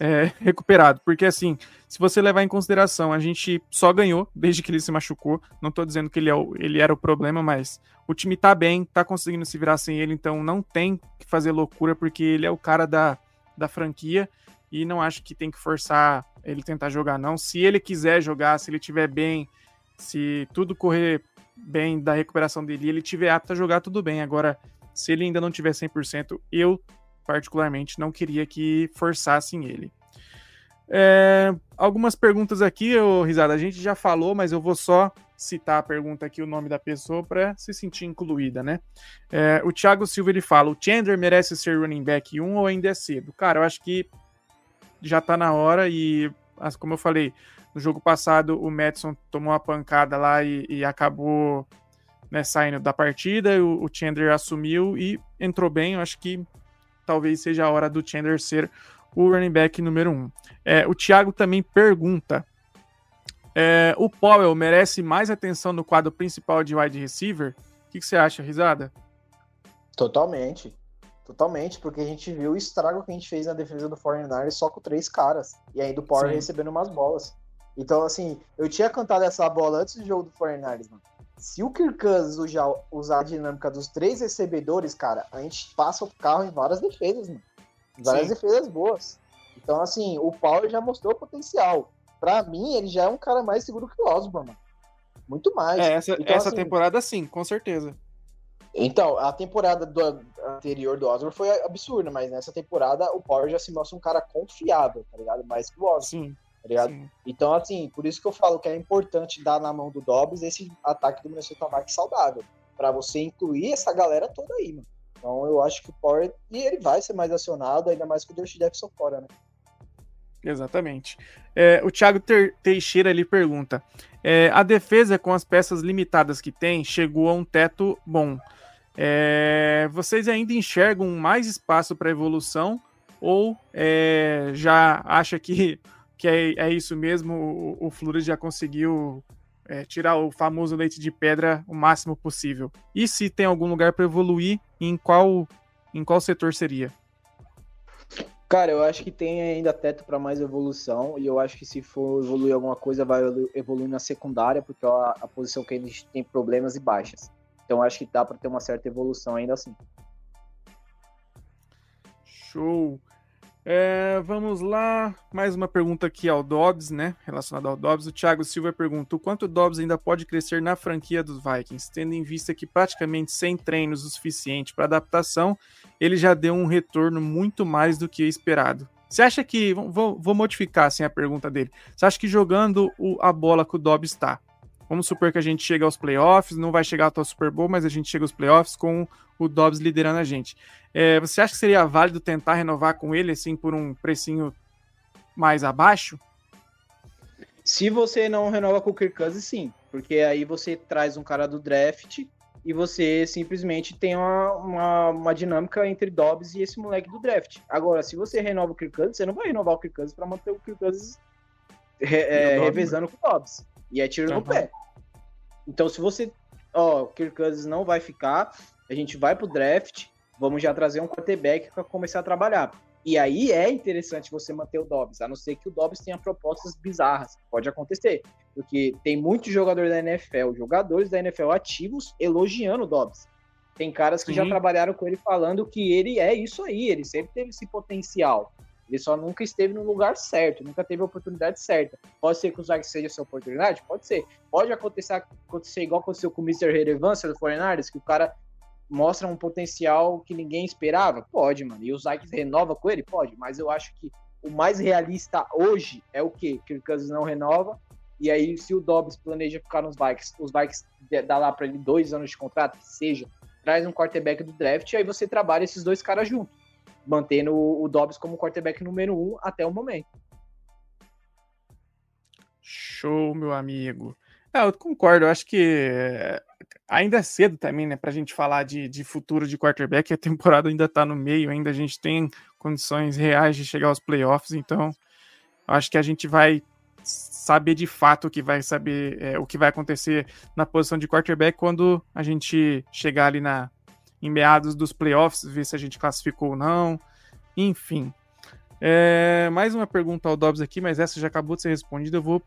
é, recuperado. Porque, assim, se você levar em consideração, a gente só ganhou desde que ele se machucou. Não tô dizendo que ele, é o, ele era o problema, mas o time tá bem, tá conseguindo se virar sem ele, então não tem que fazer loucura, porque ele é o cara da, da franquia e não acho que tem que forçar ele tentar jogar, não. Se ele quiser jogar, se ele tiver bem, se tudo correr bem da recuperação dele e ele tiver apto a jogar, tudo bem. Agora, se ele ainda não tiver 100%, eu particularmente não queria que forçassem ele. É, algumas perguntas aqui, ô, Risada, a gente já falou, mas eu vou só citar a pergunta aqui, o nome da pessoa, para se sentir incluída, né? É, o Thiago Silva ele fala: o Chandler merece ser running back 1 ou ainda é cedo? Cara, eu acho que já tá na hora e, como eu falei, no jogo passado o Madison tomou uma pancada lá e, e acabou né, saindo da partida, o, o Chandler assumiu e entrou bem. Eu acho que talvez seja a hora do Chandler ser o running back número um. É, o Thiago também pergunta: é, o Powell merece mais atenção no quadro principal de wide receiver? O que, que você acha, Risada? Totalmente. Totalmente, porque a gente viu o estrago que a gente fez na defesa do 49ers só com três caras. E ainda o Power Sim. recebendo umas bolas. Então, assim, eu tinha cantado essa bola antes do jogo do 49ers, mano. Se o Kirk Cousins usar, usar a dinâmica dos três recebedores, cara, a gente passa o carro em várias defesas, mano. Várias Sim. defesas boas. Então, assim, o Power já mostrou o potencial. Pra mim, ele já é um cara mais seguro que o Osborne, mano. Muito mais. É, essa, então, essa assim, temporada sim, com certeza. Então, a temporada do, anterior do Osborne foi absurda, mas nessa temporada o Power já se mostra um cara confiável, tá ligado? Mais que o Osborne. Sim. Tá ligado? Sim. Então, assim, por isso que eu falo que é importante dar na mão do Dobbs esse ataque do Minnesota Vikings saudável. para você incluir essa galera toda aí, mano. Então eu acho que o Power. E ele vai ser mais acionado, ainda mais com o Josh Jefferson fora, né? Exatamente. É, o Thiago Teixeira ali pergunta: é, a defesa, com as peças limitadas que tem, chegou a um teto bom. É, vocês ainda enxergam mais espaço para evolução ou é, já acha que, que é, é isso mesmo? O, o Flores já conseguiu é, tirar o famoso leite de pedra o máximo possível? E se tem algum lugar para evoluir, em qual, em qual setor seria? Cara, eu acho que tem ainda teto para mais evolução e eu acho que se for evoluir alguma coisa vai evoluir na secundária, porque é a, a posição que gente tem problemas e baixas. Então acho que dá para ter uma certa evolução ainda assim. Show. É, vamos lá, mais uma pergunta aqui ao Dobbs, né? Relacionada ao Dobbs. O Thiago Silva pergunta: o quanto o Dobbs ainda pode crescer na franquia dos Vikings, tendo em vista que praticamente sem treinos o suficiente para adaptação, ele já deu um retorno muito mais do que esperado. Você acha que. Vou, vou modificar assim, a pergunta dele. Você acha que jogando o, a bola que o Dobbs está, Vamos supor que a gente chega aos playoffs, não vai chegar até o Super Bowl, mas a gente chega aos playoffs com o Dobbs liderando a gente. É, você acha que seria válido tentar renovar com ele, assim, por um precinho mais abaixo? Se você não renova com o Kirk Cousins, sim. Porque aí você traz um cara do draft e você simplesmente tem uma, uma, uma, dinâmica entre Dobbs e esse moleque do draft. Agora, se você renova o Kirk Cousins, você não vai renovar o Kirk Cousins para manter o Kirk Cousins re, é, revezando com o Dobbs. E é tiro uhum. no pé. Então, se você. Ó, Kirk Cousins não vai ficar, a gente vai pro draft, vamos já trazer um quarterback para começar a trabalhar. E aí é interessante você manter o Dobbs, a não ser que o Dobbs tenha propostas bizarras. Pode acontecer. Porque tem muitos jogadores da NFL, jogadores da NFL ativos, elogiando o Dobbs. Tem caras que Sim. já trabalharam com ele falando que ele é isso aí, ele sempre teve esse potencial. Ele só nunca esteve no lugar certo, nunca teve a oportunidade certa. Pode ser que o Zach seja essa oportunidade? Pode ser. Pode acontecer, acontecer igual aconteceu com o Mr. Relevância do Foreigners, que o cara mostra um potencial que ninguém esperava? Pode, mano. E o Zach renova com ele? Pode. Mas eu acho que o mais realista hoje é o quê? Que o Kansas não renova. E aí, se o Dobbs planeja ficar nos Vikings, os Vikings dá lá para ele dois anos de contrato, que seja, traz um quarterback do draft, e aí você trabalha esses dois caras juntos mantendo o Dobbs como quarterback número um até o momento. Show, meu amigo. É, eu concordo, eu acho que eh, ainda é cedo também, né, pra gente falar de, de futuro de quarterback, a temporada ainda tá no meio, ainda a gente tem condições reais de chegar aos playoffs, então acho que a gente vai saber de fato o que vai saber, é, o que vai acontecer na posição de quarterback quando a gente chegar ali na, em meados dos playoffs, ver se a gente classificou ou não. Enfim. É, mais uma pergunta ao Dobbs aqui, mas essa já acabou de ser respondida. Eu vou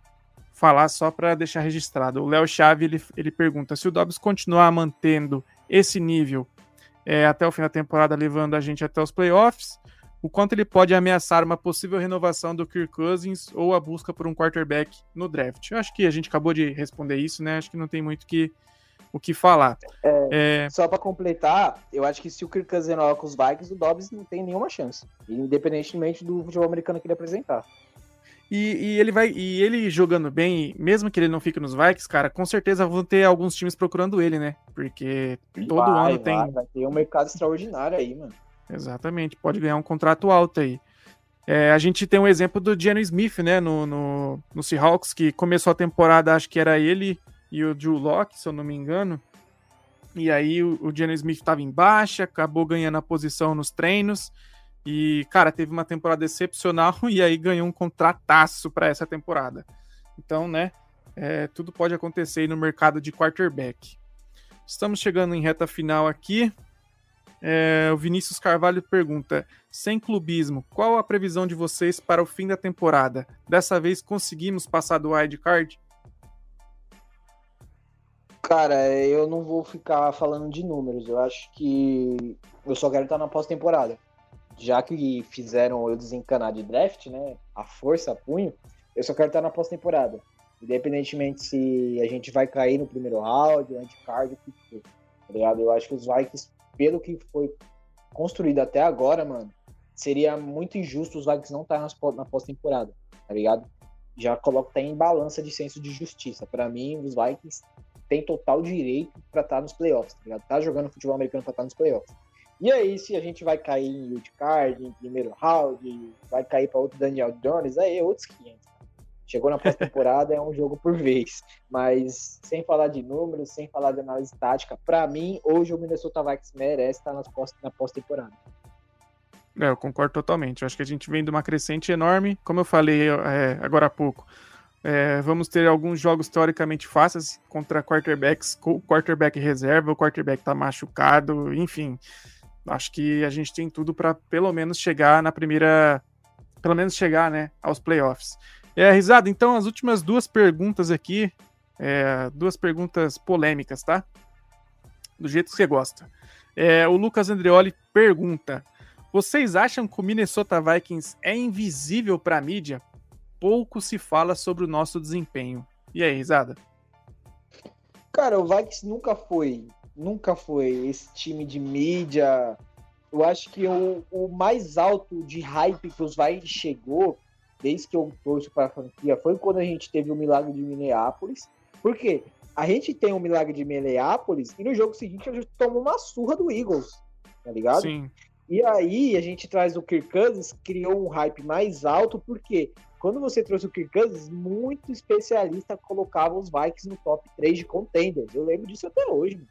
falar só para deixar registrado. O Léo Chave ele, ele pergunta: se o Dobbs continuar mantendo esse nível é, até o fim da temporada, levando a gente até os playoffs, o quanto ele pode ameaçar uma possível renovação do Kirk Cousins ou a busca por um quarterback no draft? Eu acho que a gente acabou de responder isso, né? Acho que não tem muito que o que falar. É, é... Só para completar, eu acho que se o Kirk Cousins renovar com os Vikings, o Dobbs não tem nenhuma chance, independentemente do futebol americano que ele apresentar. E, e, ele vai. E ele jogando bem, mesmo que ele não fique nos Vikings, cara, com certeza vão ter alguns times procurando ele, né? Porque todo vai, ano tem. Vai, vai ter um mercado extraordinário aí, mano. Exatamente, pode ganhar um contrato alto aí. É, a gente tem um exemplo do Geno Smith, né, no, no, no Seahawks, que começou a temporada, acho que era ele e o Drew Locke, se eu não me engano. E aí o, o Jenner Smith estava em baixa, acabou ganhando a posição nos treinos. E, cara, teve uma temporada excepcional e aí ganhou um contrataço para essa temporada. Então, né, é, tudo pode acontecer no mercado de quarterback. Estamos chegando em reta final aqui. É, o Vinícius Carvalho pergunta: sem clubismo, qual a previsão de vocês para o fim da temporada? Dessa vez conseguimos passar do wild card? Cara, eu não vou ficar falando de números. Eu acho que eu só quero estar na pós-temporada. Já que fizeram eu desencanar de draft, né? A força, a punho, eu só quero estar na pós-temporada. Independentemente se a gente vai cair no primeiro round, anti-card, o que for. Tá ligado? Eu acho que os Vikings, pelo que foi construído até agora, mano, seria muito injusto os Vikings não estarem na pós-temporada, tá ligado? Já coloca até em balança de senso de justiça. Para mim, os Vikings tem total direito para estar tá nos playoffs, tá? Tá jogando futebol americano para estar tá nos playoffs. E aí, se a gente vai cair em wildcard, em primeiro round, vai cair para outro Daniel Jones, aí é outros 500. Chegou na pós-temporada, é um jogo por vez. Mas sem falar de números, sem falar de análise tática, para mim, hoje o Minnesota Vikings merece estar pós, na pós-temporada. É, eu concordo totalmente. Eu acho que a gente vem de uma crescente enorme, como eu falei é, agora há pouco. É, vamos ter alguns jogos teoricamente fáceis contra quarterbacks, quarterback reserva, o quarterback tá machucado, enfim. Acho que a gente tem tudo para pelo menos chegar na primeira. Pelo menos chegar, né, aos playoffs. É, risada, então as últimas duas perguntas aqui, é, duas perguntas polêmicas, tá? Do jeito que você gosta. É, o Lucas Andreoli pergunta: Vocês acham que o Minnesota Vikings é invisível para a mídia? Pouco se fala sobre o nosso desempenho. E aí, risada? Cara, o Vikings nunca foi, nunca foi esse time de mídia. Eu acho que o, o mais alto de hype que os Vikings chegou, desde que eu torço para a franquia, foi quando a gente teve o milagre de Minneapolis. Por quê? A gente tem o milagre de Minneapolis e no jogo seguinte a gente toma uma surra do Eagles, tá ligado? Sim. E aí a gente traz o Kirk Cousins, criou um hype mais alto, porque quando você trouxe o Kirk Cousins, muito especialista colocava os Vikings no top 3 de contenders. Eu lembro disso até hoje. Mano.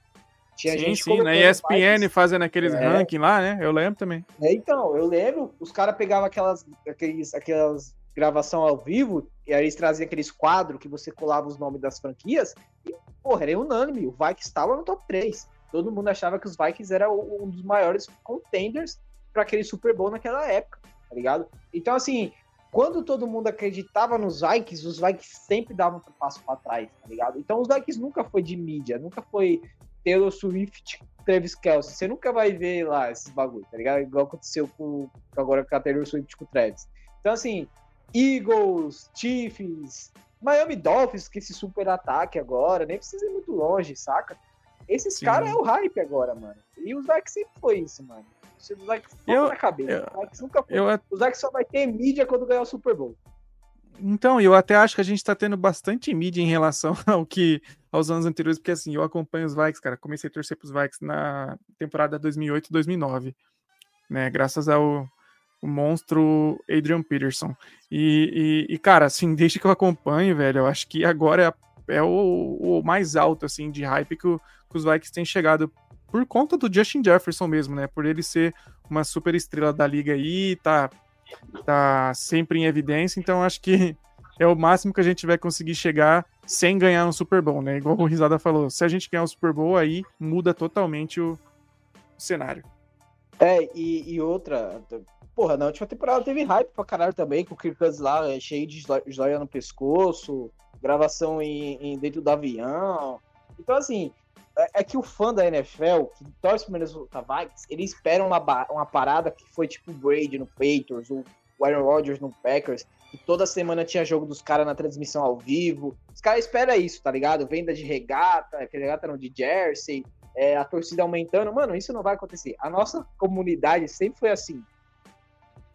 Tinha sim, gente sim, na ESPN Vikings, fazendo aqueles é, ranking lá, né? Eu lembro também. É, então, eu lembro, os caras pegavam aquelas, aqueles, aquelas gravação ao vivo, e aí eles traziam aqueles quadros que você colava os nomes das franquias, e, porra, era unânime, o Vikings estava no top 3. Todo mundo achava que os Vikings era um dos maiores contenders para aquele Super Bowl naquela época, tá ligado? Então, assim, quando todo mundo acreditava nos Vikings, os Vikings sempre davam um passo para trás, tá ligado? Então os Vikings nunca foi de mídia, nunca foi Taylor Swift, Travis Kelsey. Você nunca vai ver lá esses bagulho, tá ligado? Igual aconteceu com, agora com a Taylor Swift com o Travis. Então, assim, Eagles, Chiefs, Miami Dolphins, que esse super ataque agora, nem precisa ir muito longe, saca? Esses caras é o hype agora, mano. E os Vikings sempre foi isso, mano. Se o Zack eu, na cabeça. Eu, o nunca foi. Eu, o Zack só vai ter mídia quando ganhar o Super Bowl. Então, eu até acho que a gente tá tendo bastante mídia em relação ao que aos anos anteriores, porque assim, eu acompanho os Vikings, cara. Comecei a torcer pros Vikings na temporada 2008-2009, né? Graças ao o monstro Adrian Peterson. E, e, e, cara, assim, desde que eu acompanho, velho, eu acho que agora é, é o, o, mais alto, assim, de hype que, o, que os Vikings têm chegado por conta do Justin Jefferson mesmo, né? Por ele ser uma super estrela da liga aí, tá, tá sempre em evidência, então acho que é o máximo que a gente vai conseguir chegar sem ganhar um Super Bowl, né? Igual o Risada falou, se a gente ganhar um Super Bowl, aí muda totalmente o, o cenário. É, e, e, outra, porra, na última temporada teve hype pra caralho também, com o Kirk Cousins lá, é, cheio de joia no pescoço, gravação em, em, dentro do avião. Então, assim, é, é que o fã da NFL, que torce pro Minnesota Vikings, ele espera uma, uma parada que foi tipo o Brady no Patriots, o Aaron Rodgers no Packers, que toda semana tinha jogo dos caras na transmissão ao vivo. Os caras esperam isso, tá ligado? Venda de regata, que regata não, de jersey, é, a torcida aumentando. Mano, isso não vai acontecer. A nossa comunidade sempre foi assim,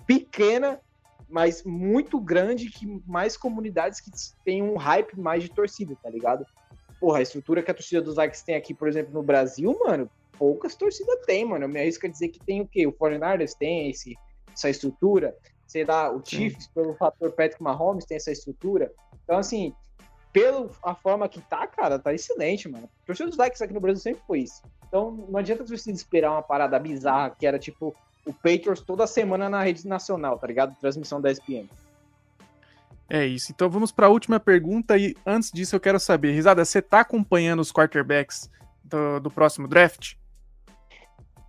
pequena, mas muito grande, que mais comunidades que tem um hype mais de torcida, tá ligado? Porra, a estrutura que a torcida dos Vikings tem aqui, por exemplo, no Brasil, mano, poucas torcidas tem, mano. Eu me arrisco a dizer que tem o quê? O 49 tem esse, essa estrutura. Sei lá, o Chiefs, pelo fator Patrick Mahomes, tem essa estrutura. Então, assim, pela a forma que tá, cara, tá excelente, mano. O torcedor dos Vikings aqui no Brasil sempre foi isso. Então não adianta você esperar uma parada bizarra que era tipo o Patriots toda semana na rede nacional, tá ligado? Transmissão da ESPN. É isso. Então vamos para a última pergunta e antes disso eu quero saber, Risada, você tá acompanhando os quarterbacks do, do próximo draft?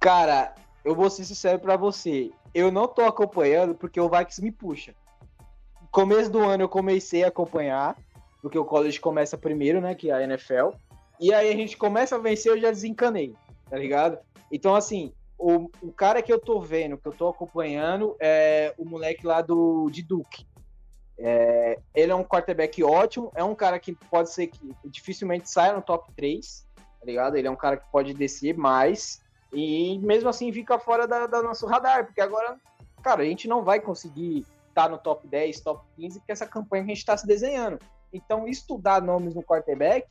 Cara, eu vou ser sincero para você. Eu não tô acompanhando porque o Vikings me puxa. Começo do ano eu comecei a acompanhar, porque o college começa primeiro, né, que é a NFL. E aí a gente começa a vencer, eu já desencanei, tá ligado? Então, assim, o, o cara que eu tô vendo, que eu tô acompanhando, é o moleque lá do de Duke. É, ele é um quarterback ótimo, é um cara que pode ser que dificilmente saia no top 3, tá ligado? Ele é um cara que pode descer mais e mesmo assim fica fora da, da nosso radar, porque agora, cara, a gente não vai conseguir estar tá no top 10, top 15, porque essa campanha que a gente está se desenhando. Então, estudar nomes no quarterback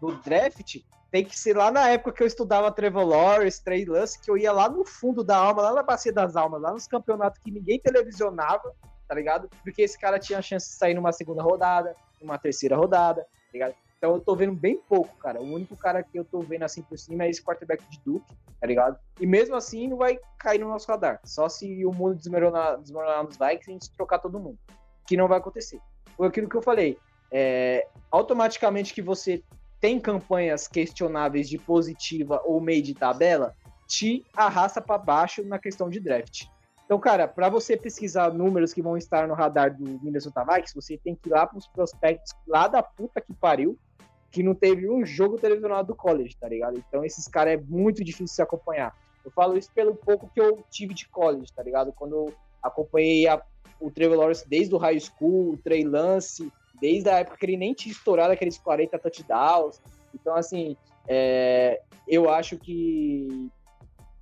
do draft tem que ser lá na época que eu estudava Trevor Lawrence, Trey Lance, que eu ia lá no fundo da alma, lá na bacia das almas, lá nos campeonatos que ninguém televisionava, tá ligado? Porque esse cara tinha a chance de sair numa segunda rodada, numa terceira rodada, tá ligado? Então eu tô vendo bem pouco, cara. O único cara que eu tô vendo assim por cima é esse quarterback de Duke, tá ligado? E mesmo assim não vai cair no nosso radar. Só se o mundo desmoronar, desmoronar nos Vikings e a gente trocar todo mundo. Que não vai acontecer. Foi aquilo que eu falei. É, automaticamente que você tem campanhas questionáveis de positiva ou meio de tabela, te arrasta para baixo na questão de draft. Então, cara, para você pesquisar números que vão estar no radar do Minnesota Vikings, você tem que ir lá para os prospectos lá da puta que pariu, que não teve um jogo televisionado do college, tá ligado? Então, esses caras é muito difícil de acompanhar. Eu falo isso pelo pouco que eu tive de college, tá ligado? Quando eu acompanhei a, o Trevor Lawrence desde o high school, o Trey Lance, desde a época que ele nem tinha estourado aqueles 40 touchdowns. Então, assim, é, eu acho que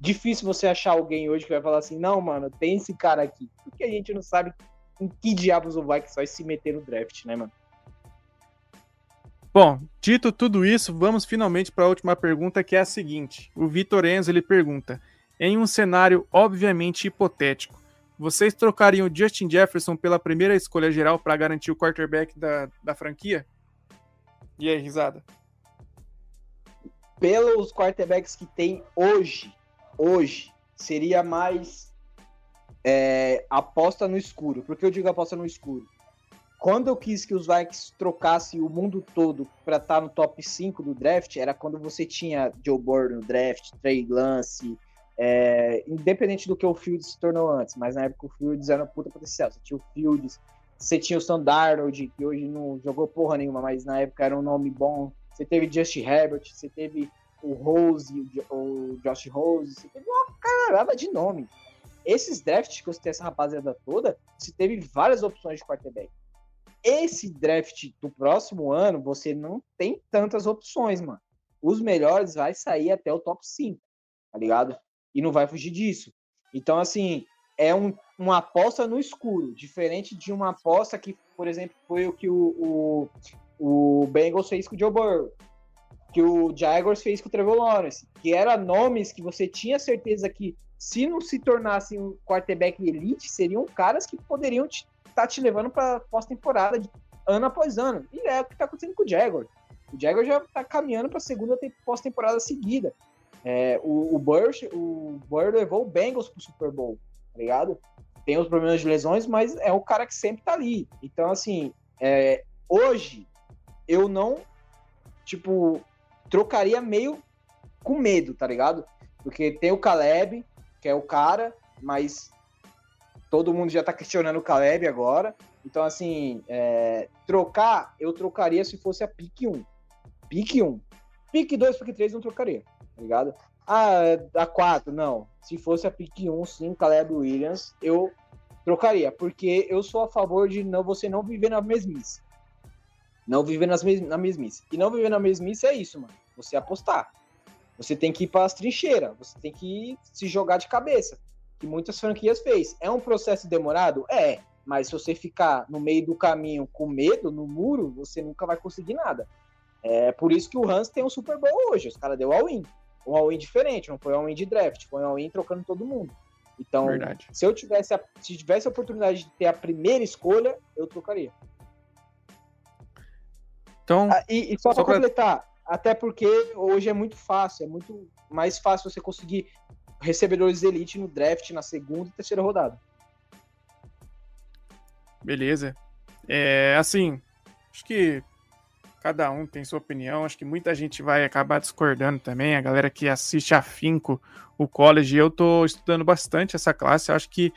difícil você achar alguém hoje que vai falar assim, não, mano, tem esse cara aqui. Porque a gente não sabe em que diabos o Vikings vai se meter no draft, né, mano? Bom, dito tudo isso, vamos finalmente para a última pergunta, que é a seguinte. O Vitor Enzo ele pergunta: em um cenário obviamente hipotético, vocês trocariam o Justin Jefferson pela primeira escolha geral para garantir o quarterback da, da franquia? E aí, risada? Pelos quarterbacks que tem hoje, hoje seria mais é, aposta no escuro. Por que eu digo aposta no escuro? Quando eu quis que os Vikings trocassem o mundo todo para estar tá no top 5 do draft, era quando você tinha Joe Burrow no draft, Trey Lance, é, independente do que o Fields se tornou antes, mas na época o Fields era um puta potencial. Você tinha o Fields, você tinha o Sam Darnold, que hoje não jogou porra nenhuma, mas na época era um nome bom. Você teve Justin Herbert, você teve o Rose, o Josh Rose, você teve uma caralhada de nome. Esses drafts que você tem essa rapaziada toda, você teve várias opções de quarterback. Esse draft do próximo ano, você não tem tantas opções, mano. Os melhores vai sair até o top 5, tá ligado? E não vai fugir disso. Então, assim, é um, uma aposta no escuro, diferente de uma aposta que, por exemplo, foi o que o, o, o Bengals fez com o Joe Burrow que o Jaguars fez com o Trevor Lawrence, que eram nomes que você tinha certeza que, se não se tornassem um quarterback elite, seriam caras que poderiam estar te, tá te levando para pós-temporada ano após ano. E é o que está acontecendo com o Jaguars. O Jaguars já está caminhando para a segunda pós-temporada seguida. É, o, o o Burr levou o Bengals para o Super Bowl, tá ligado? Tem os problemas de lesões, mas é o cara que sempre está ali. Então, assim, é, hoje eu não, tipo, trocaria meio com medo, tá ligado? Porque tem o Caleb, que é o cara, mas todo mundo já tá questionando o Caleb agora. Então, assim, é, trocar, eu trocaria se fosse a pique 1. Pique 1. Pique 2, pique 3 não trocaria, tá ligado? Ah, a 4, não. Se fosse a pique 1, sim, Caleb Williams, eu trocaria, porque eu sou a favor de não você não viver na mesmice. Não viver nas mes na mesmice. E não viver na mesmice é isso, mano você apostar. Você tem que ir para as trincheiras, você tem que se jogar de cabeça, que muitas franquias fez. É um processo demorado? É, mas se você ficar no meio do caminho com medo, no muro, você nunca vai conseguir nada. É por isso que o Hans tem um Super Bowl hoje. Os caras deu all-in. Um all-in diferente, não foi um all-in de draft, foi um all-in trocando todo mundo. Então, Verdade. se eu tivesse a, se tivesse a oportunidade de ter a primeira escolha, eu trocaria. Então, ah, e, e, só, só para completar, até porque hoje é muito fácil, é muito mais fácil você conseguir recebedores elite no draft na segunda e terceira rodada. Beleza. É, assim, acho que cada um tem sua opinião. Acho que muita gente vai acabar discordando também. A galera que assiste afinco o college, eu tô estudando bastante essa classe. Acho que,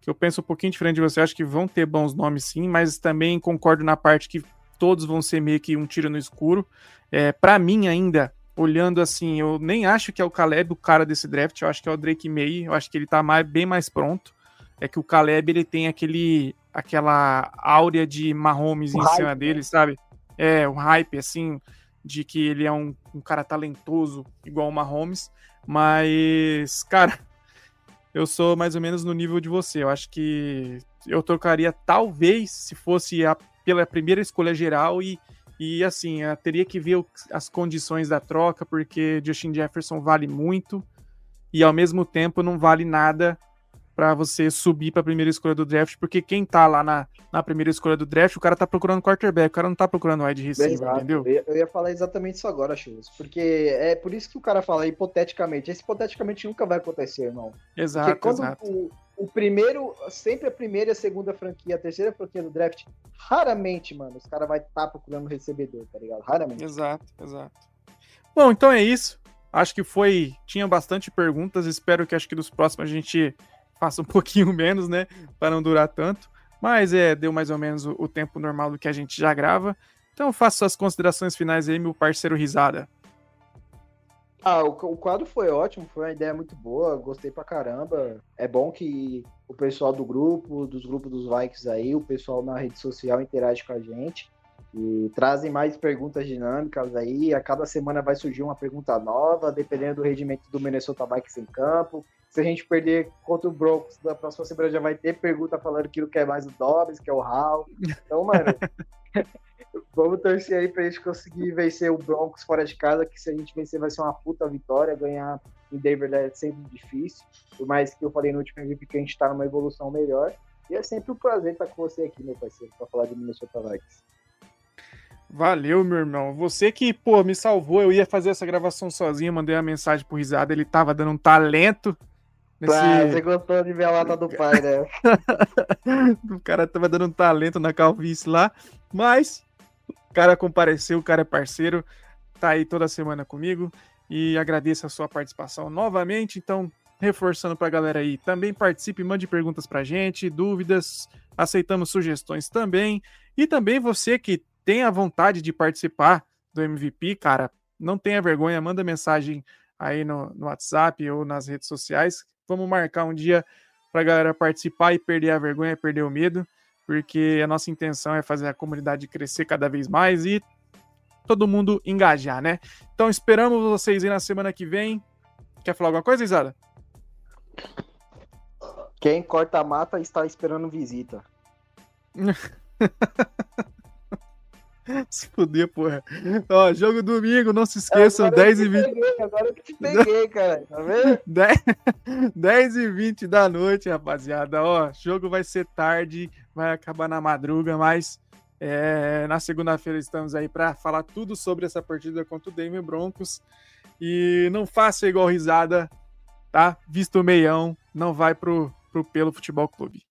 que eu penso um pouquinho diferente de você. Acho que vão ter bons nomes sim, mas também concordo na parte que todos vão ser meio que um tiro no escuro. É, para mim ainda, olhando assim, eu nem acho que é o Caleb o cara desse draft. Eu acho que é o Drake May. Eu acho que ele tá mais, bem mais pronto. É que o Caleb ele tem aquele aquela áurea de Mahomes o em hype, cima dele, né? sabe? É, o hype, assim, de que ele é um, um cara talentoso, igual o Mahomes. Mas, cara, eu sou mais ou menos no nível de você. Eu acho que eu trocaria, talvez, se fosse a, pela primeira escolha geral e, e assim, teria que ver as condições da troca, porque Justin Jefferson vale muito e ao mesmo tempo não vale nada para você subir para a primeira escolha do draft, porque quem tá lá na, na primeira escolha do draft, o cara tá procurando quarterback, o cara não tá procurando wide receiver, Exato. entendeu? Eu ia, falar exatamente isso agora, Chus, porque é por isso que o cara fala hipoteticamente. Esse hipoteticamente nunca vai acontecer, não. Exato, porque quando exato. O, o primeiro, sempre a primeira e a segunda franquia, a terceira franquia do draft, raramente, mano, os caras vai estar tá procurando recebedor, tá ligado? Raramente. Exato, exato. Bom, então é isso. Acho que foi. Tinha bastante perguntas. Espero que acho que dos próximos a gente faça um pouquinho menos, né? Para não durar tanto. Mas é, deu mais ou menos o, o tempo normal do que a gente já grava. Então faça suas considerações finais aí, meu parceiro Risada. Ah, o, o, quadro foi ótimo, foi uma ideia muito boa, gostei pra caramba. É bom que o pessoal do grupo, dos grupos dos Vikings aí, o pessoal na rede social interage com a gente e trazem mais perguntas dinâmicas aí. A cada semana vai surgir uma pergunta nova, dependendo do rendimento do Minnesota Vikings em campo. Se a gente perder contra o Broncos, da próxima semana já vai ter pergunta falando que não quer mais o Dobbs, que é o Hal. Então, mano, vamos torcer aí pra gente conseguir vencer o Broncos fora de casa, que se a gente vencer vai ser uma puta vitória. Ganhar em Denver é sempre difícil. Por mais que eu falei no último MVP que a gente tá numa evolução melhor. E é sempre um prazer estar com você aqui, meu parceiro, pra falar de Minnesota Vikings. Valeu, meu irmão. Você que, pô, me salvou. Eu ia fazer essa gravação sozinho, mandei uma mensagem pro Risada. Ele tava dando um talento Nesse... Ah, você gostou de ver a lata do pai, né? o cara tava dando um talento na calvície lá, mas cara compareceu, o cara é parceiro, tá aí toda semana comigo e agradeço a sua participação novamente. Então, reforçando pra galera aí, também participe, mande perguntas pra gente, dúvidas, aceitamos sugestões também. E também você que tem a vontade de participar do MVP, cara, não tenha vergonha, manda mensagem aí no, no WhatsApp ou nas redes sociais Vamos marcar um dia para a galera participar e perder a vergonha, perder o medo, porque a nossa intenção é fazer a comunidade crescer cada vez mais e todo mundo engajar, né? Então esperamos vocês aí na semana que vem. Quer falar alguma coisa, Isada? Quem corta a mata está esperando visita. Se fuder, porra. Ó, jogo domingo, não se esqueçam, agora 10 e 20. Peguei, agora eu te peguei, cara. Tá vendo? 10, 10 e 20 da noite, rapaziada. Ó, jogo vai ser tarde, vai acabar na madruga, mas é, na segunda-feira estamos aí para falar tudo sobre essa partida contra o Denver Broncos. E não faça igual risada, tá? Visto o meião, não vai pro, pro Pelo Futebol Clube.